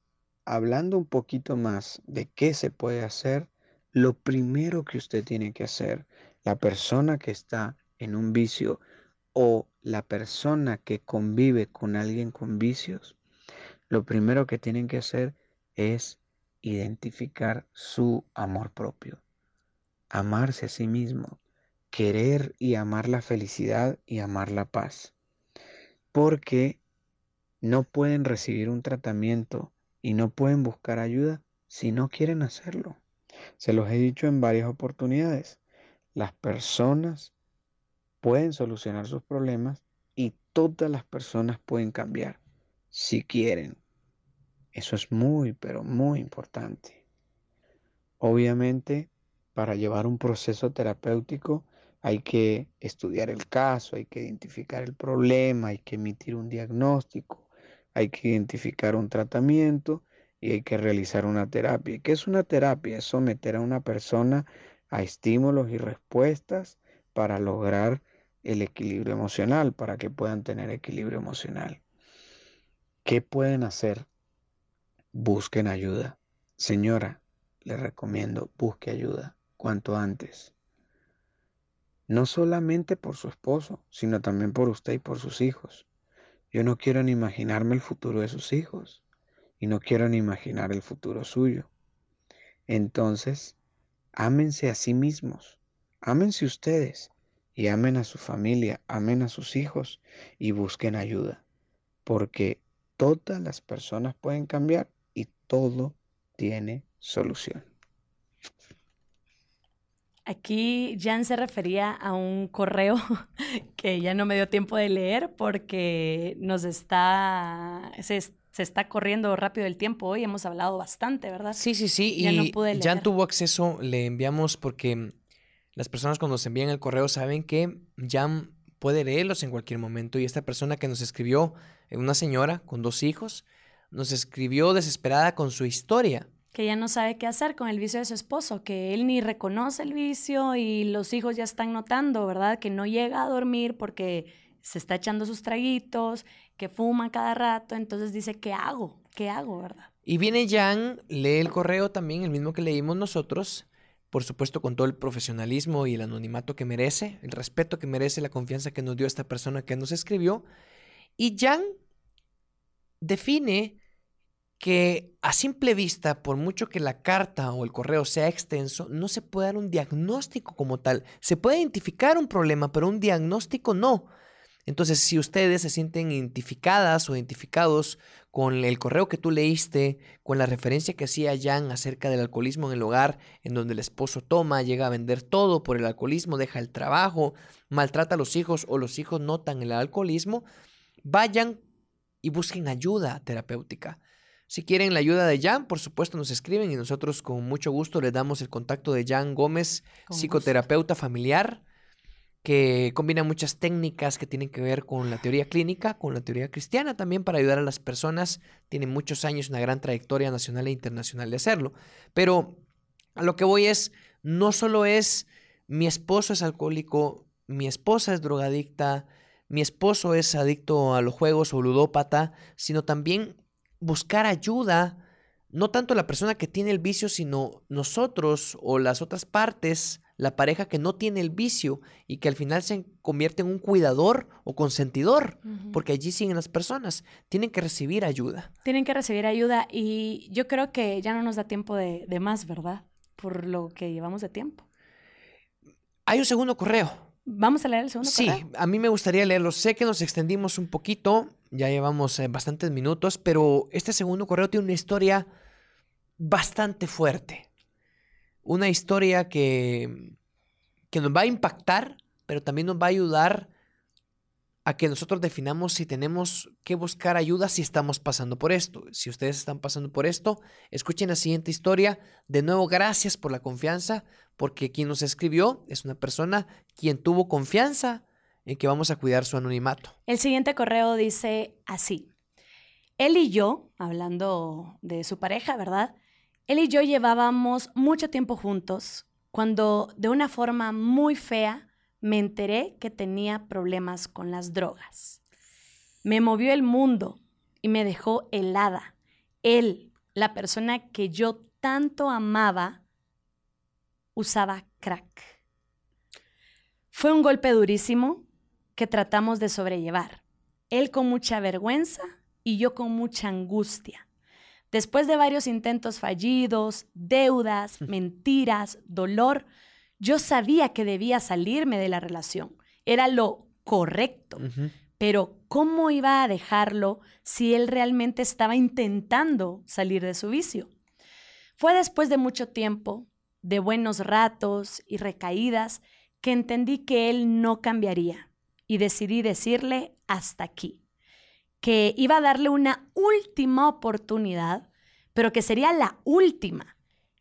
hablando un poquito más de qué se puede hacer, lo primero que usted tiene que hacer, la persona que está en un vicio o la persona que convive con alguien con vicios, lo primero que tienen que hacer es identificar su amor propio, amarse a sí mismo, querer y amar la felicidad y amar la paz. Porque no pueden recibir un tratamiento y no pueden buscar ayuda si no quieren hacerlo. Se los he dicho en varias oportunidades. Las personas pueden solucionar sus problemas y todas las personas pueden cambiar si quieren. Eso es muy, pero muy importante. Obviamente, para llevar un proceso terapéutico hay que estudiar el caso, hay que identificar el problema, hay que emitir un diagnóstico, hay que identificar un tratamiento y hay que realizar una terapia. ¿Qué es una terapia? Es someter a una persona a estímulos y respuestas para lograr el equilibrio emocional, para que puedan tener equilibrio emocional. ¿Qué pueden hacer? Busquen ayuda. Señora, le recomiendo, busque ayuda cuanto antes. No solamente por su esposo, sino también por usted y por sus hijos. Yo no quiero ni imaginarme el futuro de sus hijos y no quiero ni imaginar el futuro suyo. Entonces, ámense a sí mismos, ámense ustedes y amen a su familia, amen a sus hijos y busquen ayuda, porque todas las personas pueden cambiar todo tiene solución. Aquí Jan se refería a un correo que ya no me dio tiempo de leer porque nos está, se, está corriendo rápido el tiempo hoy, hemos hablado bastante, ¿verdad? Sí, sí, sí, y Jan tuvo acceso, le enviamos porque las personas cuando se envían el correo saben que Jan puede leerlos en cualquier momento y esta persona que nos escribió, una señora con dos hijos, nos escribió desesperada con su historia que ya no sabe qué hacer con el vicio de su esposo, que él ni reconoce el vicio y los hijos ya están notando, ¿verdad? Que no llega a dormir porque se está echando sus traguitos, que fuma cada rato, entonces dice, ¿qué hago? ¿Qué hago, verdad? Y viene Jan, lee el correo también, el mismo que leímos nosotros, por supuesto con todo el profesionalismo y el anonimato que merece, el respeto que merece, la confianza que nos dio esta persona que nos escribió. Y Jan define que a simple vista, por mucho que la carta o el correo sea extenso, no se puede dar un diagnóstico como tal. Se puede identificar un problema, pero un diagnóstico no. Entonces, si ustedes se sienten identificadas o identificados con el correo que tú leíste, con la referencia que hacía Jan acerca del alcoholismo en el hogar, en donde el esposo toma, llega a vender todo por el alcoholismo, deja el trabajo, maltrata a los hijos o los hijos notan el alcoholismo, vayan y busquen ayuda terapéutica. Si quieren la ayuda de Jan, por supuesto nos escriben y nosotros con mucho gusto les damos el contacto de Jan Gómez, psicoterapeuta familiar, que combina muchas técnicas que tienen que ver con la teoría clínica, con la teoría cristiana también para ayudar a las personas. Tiene muchos años, una gran trayectoria nacional e internacional de hacerlo. Pero a lo que voy es, no solo es mi esposo es alcohólico, mi esposa es drogadicta, mi esposo es adicto a los juegos o ludópata, sino también buscar ayuda, no tanto la persona que tiene el vicio, sino nosotros o las otras partes, la pareja que no tiene el vicio y que al final se convierte en un cuidador o consentidor, porque allí siguen las personas, tienen que recibir ayuda. Tienen que recibir ayuda y yo creo que ya no nos da tiempo de, de más, ¿verdad? Por lo que llevamos de tiempo. Hay un segundo correo. Vamos a leer el segundo correo. Sí, a mí me gustaría leerlo. Sé que nos extendimos un poquito, ya llevamos eh, bastantes minutos, pero este segundo correo tiene una historia bastante fuerte. Una historia que, que nos va a impactar, pero también nos va a ayudar a que nosotros definamos si tenemos que buscar ayuda si estamos pasando por esto. Si ustedes están pasando por esto, escuchen la siguiente historia. De nuevo, gracias por la confianza, porque quien nos escribió es una persona quien tuvo confianza en que vamos a cuidar su anonimato. El siguiente correo dice así. Él y yo, hablando de su pareja, ¿verdad? Él y yo llevábamos mucho tiempo juntos cuando de una forma muy fea me enteré que tenía problemas con las drogas. Me movió el mundo y me dejó helada. Él, la persona que yo tanto amaba, usaba crack. Fue un golpe durísimo que tratamos de sobrellevar. Él con mucha vergüenza y yo con mucha angustia. Después de varios intentos fallidos, deudas, mentiras, dolor, yo sabía que debía salirme de la relación. Era lo correcto. Pero ¿cómo iba a dejarlo si él realmente estaba intentando salir de su vicio? Fue después de mucho tiempo, de buenos ratos y recaídas, que entendí que él no cambiaría y decidí decirle hasta aquí, que iba a darle una última oportunidad, pero que sería la última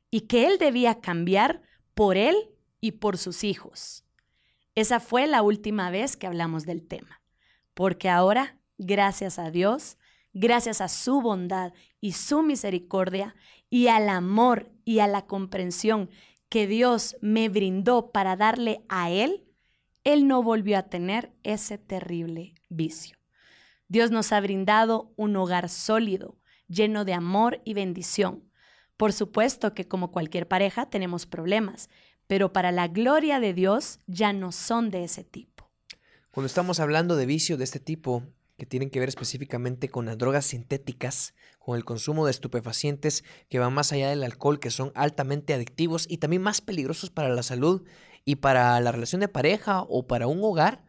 y que él debía cambiar por él y por sus hijos. Esa fue la última vez que hablamos del tema, porque ahora, gracias a Dios, gracias a su bondad y su misericordia y al amor y a la comprensión que Dios me brindó para darle a Él, él no volvió a tener ese terrible vicio. Dios nos ha brindado un hogar sólido, lleno de amor y bendición. Por supuesto que como cualquier pareja tenemos problemas, pero para la gloria de Dios ya no son de ese tipo. Cuando estamos hablando de vicio de este tipo, que tienen que ver específicamente con las drogas sintéticas, con el consumo de estupefacientes que van más allá del alcohol, que son altamente adictivos y también más peligrosos para la salud, y para la relación de pareja o para un hogar,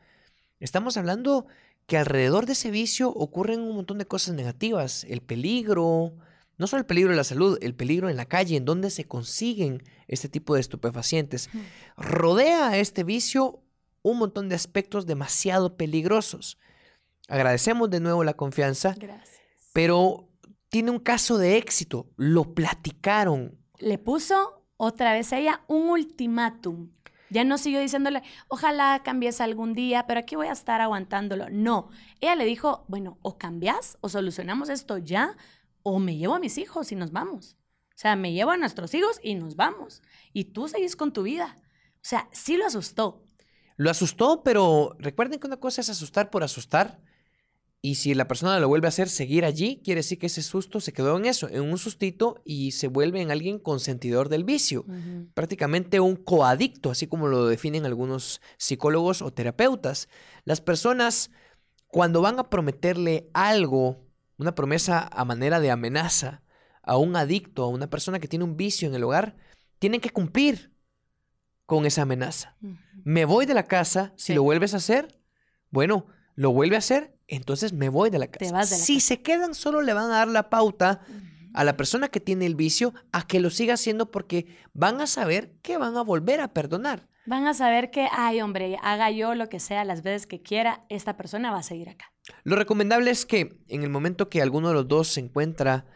estamos hablando que alrededor de ese vicio ocurren un montón de cosas negativas. El peligro, no solo el peligro de la salud, el peligro en la calle, en donde se consiguen este tipo de estupefacientes. Rodea a este vicio un montón de aspectos demasiado peligrosos. Agradecemos de nuevo la confianza, Gracias. pero tiene un caso de éxito. Lo platicaron. Le puso otra vez a ella un ultimátum. Ya no siguió diciéndole, ojalá cambies algún día, pero aquí voy a estar aguantándolo. No, ella le dijo, bueno, o cambias o solucionamos esto ya, o me llevo a mis hijos y nos vamos. O sea, me llevo a nuestros hijos y nos vamos. Y tú seguís con tu vida. O sea, sí lo asustó. Lo asustó, pero recuerden que una cosa es asustar por asustar. Y si la persona lo vuelve a hacer, seguir allí, quiere decir que ese susto se quedó en eso, en un sustito y se vuelve en alguien consentidor del vicio. Prácticamente un coadicto, así como lo definen algunos psicólogos o terapeutas. Las personas, cuando van a prometerle algo, una promesa a manera de amenaza, a un adicto, a una persona que tiene un vicio en el hogar, tienen que cumplir con esa amenaza. Me voy de la casa, si lo vuelves a hacer, bueno, lo vuelve a hacer, entonces me voy de la casa. si se quedan, solo le van a dar la pauta a la persona que tiene el vicio a que lo siga haciendo porque van a saber que van a volver a perdonar. Van a saber que, ay hombre, haga yo lo que sea las veces que quiera, esta persona va a seguir acá. Lo recomendable es que en el momento que alguno de los dos se encuentra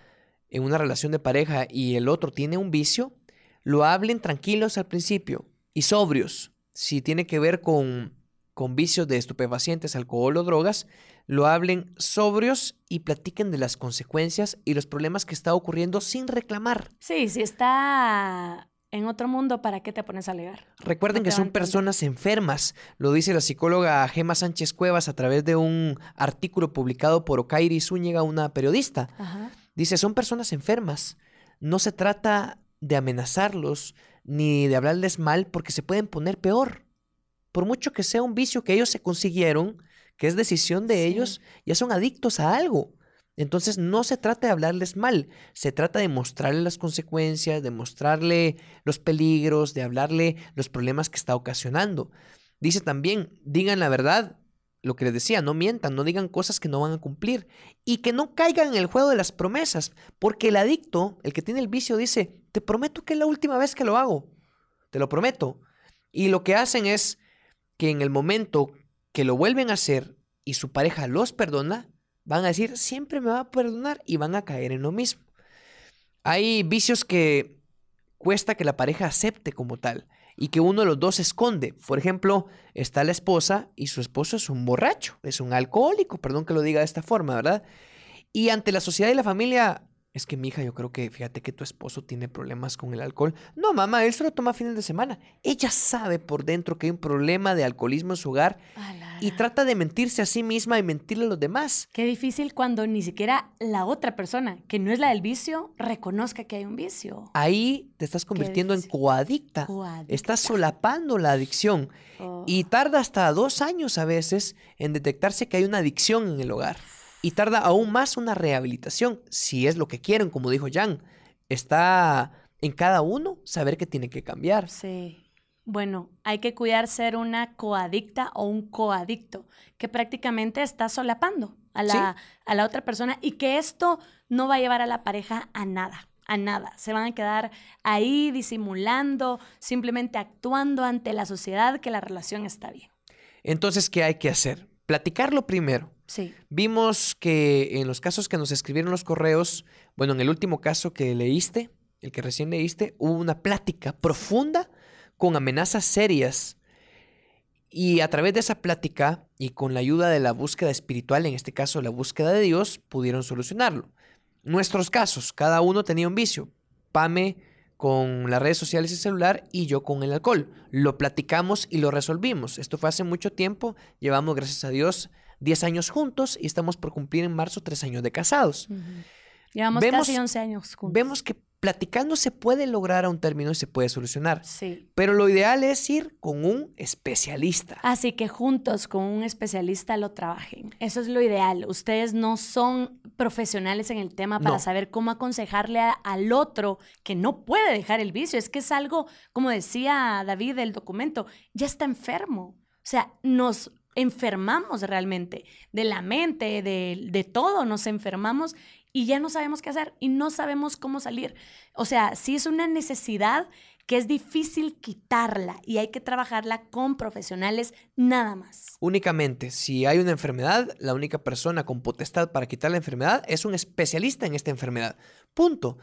en una relación de pareja y el otro tiene un vicio, lo hablen tranquilos al principio y sobrios. Si tiene que ver con, con vicios de estupefacientes, alcohol o drogas, lo hablen sobrios y platiquen de las consecuencias y los problemas que está ocurriendo sin reclamar. Sí, si está en otro mundo, ¿para qué te pones a alegar? Recuerden que son personas enfermas, lo dice la psicóloga Gema Sánchez Cuevas a través de un artículo publicado por Okairi Zúñiga, una periodista. Dice, son personas enfermas. No se trata de amenazarlos ni de hablarles mal porque se pueden poner peor. Por mucho que sea un vicio que ellos se consiguieron, que es decisión de ellos, ya son adictos a algo. Entonces no se trata de hablarles mal, se trata de mostrarle las consecuencias, de mostrarle los peligros, de hablarle los problemas que está ocasionando. Dice también, digan la verdad, lo que les decía, no mientan, no digan cosas que no van a cumplir y que no caigan en el juego de las promesas, porque el adicto, el que tiene el vicio, dice, te prometo que es la última vez que lo hago, te lo prometo. Y lo que hacen es que en el momento que lo vuelven a hacer y su pareja los perdona, van a decir, siempre me va a perdonar y van a caer en lo mismo. Hay vicios que cuesta que la pareja acepte como tal y que uno de los dos esconde. Por ejemplo, está la esposa y su esposo es un borracho, es un alcohólico, perdón que lo diga de esta forma, ¿verdad? Y ante la sociedad y la familia es que mi hija, yo creo que fíjate que tu esposo tiene problemas con el alcohol. No, mamá, él se lo toma fines de semana. Ella sabe por dentro que hay un problema de alcoholismo en su hogar y trata de mentirse a sí misma y mentirle a los demás. Qué difícil cuando ni siquiera la otra persona, que no es la del vicio, reconozca que hay un vicio. Ahí te estás convirtiendo en coadicta. Estás solapando la adicción. Y oh. tarda hasta dos años a veces en detectarse que hay una adicción en el hogar y tarda aún más una rehabilitación, si es lo que quieren, como dijo Jan. Está en cada uno saber que tiene que cambiar. Sí. Bueno, hay que cuidar ser una coadicta o un coadicto, que prácticamente está solapando a la, a la otra persona y que esto no va a llevar a la pareja a nada, a nada. Se van a quedar ahí disimulando, simplemente actuando ante la sociedad que la relación está bien. Entonces, ¿qué hay que hacer? Platicarlo primero Sí. Vimos que en los casos que nos escribieron los correos, bueno, en el último caso que leíste, el que recién leíste, hubo una plática profunda con amenazas serias. Y a través de esa plática y con la ayuda de la búsqueda espiritual, en este caso la búsqueda de Dios, pudieron solucionarlo. Nuestros casos, cada uno tenía un vicio. Pame con las redes sociales y celular y yo con el alcohol. Lo platicamos y lo resolvimos. Esto fue hace mucho tiempo. Llevamos, gracias a Dios, 10 años juntos y estamos por cumplir en marzo 3 años de casados. Llevamos casi 11 años juntos. Vemos que platicando se puede lograr a un término y se puede solucionar. Sí. Pero lo ideal es ir con un especialista. Así que juntos con un especialista lo trabajen. Eso es lo ideal. Ustedes no son profesionales en el tema para saber cómo aconsejarle al otro que no puede dejar el vicio. Es que es algo, como decía David del documento, ya está enfermo. O sea, nos enfermamos realmente, de la mente, de, de todo, nos enfermamos y ya no sabemos qué hacer y no sabemos cómo salir. O sea, sí es una necesidad que es difícil quitarla y hay que trabajarla con profesionales nada más. Únicamente, si hay una enfermedad, la única persona con potestad para quitar la enfermedad es un especialista en esta enfermedad. Punto.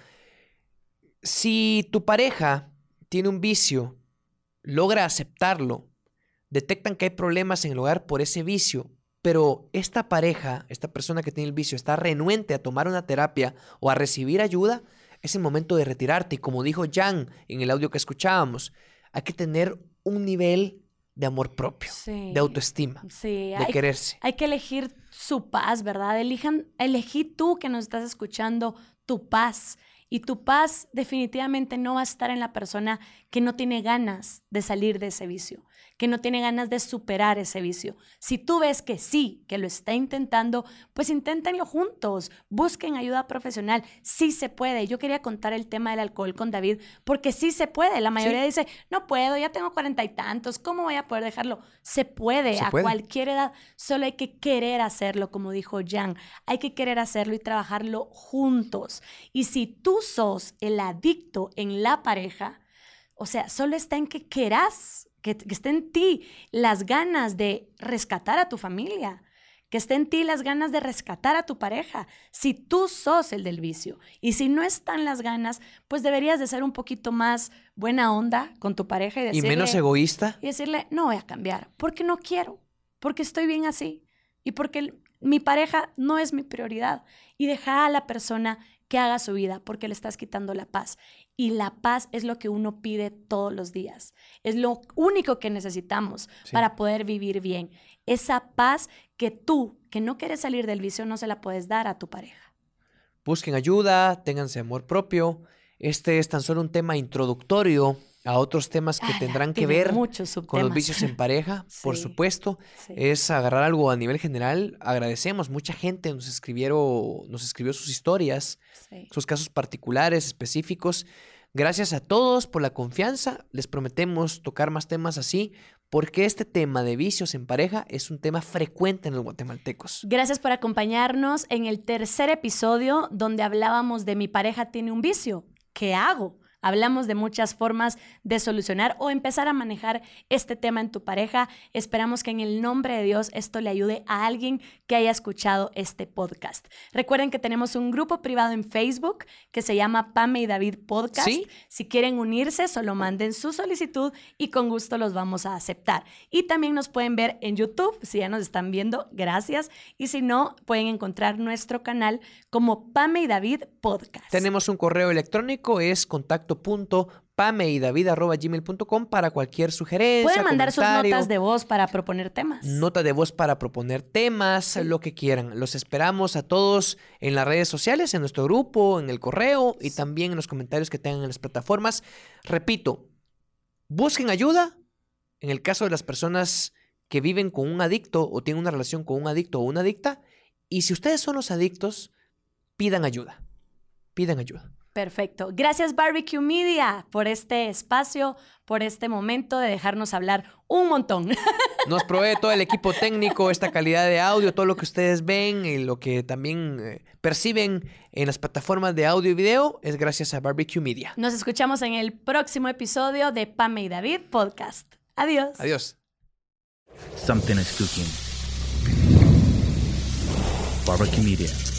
Si tu pareja tiene un vicio, logra aceptarlo, detectan que hay problemas en el hogar por ese vicio, pero esta pareja, esta persona que tiene el vicio, está renuente a tomar una terapia o a recibir ayuda, Es el momento de retirarte y como dijo Jan en el audio que escuchábamos, hay que tener un nivel de amor propio, de autoestima, de hay, quererse. Hay que elegir su paz, ¿verdad? Elijan, elegí tú que nos estás escuchando tu paz. Y tu paz definitivamente no va a estar en la persona que no tiene ganas de salir de ese vicio, que no tiene ganas de superar ese vicio. Si tú ves que sí, que lo está intentando, pues inténtenlo juntos, busquen ayuda profesional. Sí se puede. Yo quería contar el tema del alcohol con David, porque sí se puede. La mayoría dice, no puedo, ya tengo cuarenta y tantos, ¿cómo voy a poder dejarlo? Se puede, a cualquier edad, solo hay que querer hacerlo, como dijo Jan. Hay que querer hacerlo y trabajarlo juntos. Y si tú sos el adicto en la pareja, o sea, solo está en que querás, que, que esté en ti las ganas de rescatar a tu familia, que esté en ti las ganas de rescatar a tu pareja, si tú sos el del vicio. Y si no están las ganas, pues deberías de ser un poquito más buena onda con tu pareja y decirle... Y menos egoísta. Y decirle, no voy a cambiar, porque no quiero, porque estoy bien así y porque mi pareja no es mi prioridad. Y deja a la persona que haga su vida porque le estás quitando la paz. Y la paz es lo que uno pide todos los días. Es lo único que necesitamos para poder vivir bien. Esa paz que tú, que no quieres salir del vicio, no se la puedes dar a tu pareja. Busquen ayuda, ténganse amor propio. Este es tan solo un tema introductorio a otros temas que tendrán que ver con los vicios en pareja, por supuesto. Es agarrar algo a nivel general. Agradecemos, mucha gente nos escribieron, nos escribió sus historias, sus casos particulares, específicos. Gracias a todos por la confianza. Les prometemos tocar más temas así, porque este tema de vicios en pareja es un tema frecuente en los guatemaltecos. Gracias por acompañarnos en el tercer episodio donde hablábamos de mi pareja tiene un vicio. ¿Qué hago? Hablamos de muchas formas de solucionar o empezar a manejar este tema en tu pareja. Esperamos que en el nombre de Dios esto le ayude a alguien que haya escuchado este podcast. Recuerden que tenemos un grupo privado en Facebook que se llama Pame y David Podcast. Si quieren unirse, solo manden su solicitud y con gusto los vamos a aceptar. Y también nos pueden ver en YouTube, si ya nos están viendo, gracias. Y si no, pueden encontrar nuestro canal como Pame y David Podcast. Tenemos un correo electrónico, es contacto gmail.com para cualquier sugerencia. Pueden mandar sus notas de voz para proponer temas. Nota de voz para proponer temas, lo que quieran. Los esperamos a todos en las redes sociales, en nuestro grupo, en el correo y también en los comentarios que tengan en las plataformas. Repito, busquen ayuda en el caso de las personas que viven con un adicto o tienen una relación con un adicto o una adicta. Y si ustedes son los adictos, pidan ayuda. Pidan ayuda. Perfecto. Gracias Barbecue Media por este espacio, por este momento de dejarnos hablar un montón. Nos provee todo el equipo técnico esta calidad de audio, todo lo que ustedes ven y lo que también eh, perciben en las plataformas de audio y video es gracias a Barbecue Media. Nos escuchamos en el próximo episodio de Pame y David Podcast. Adiós. Adiós. Something is cooking. Barbecue Media.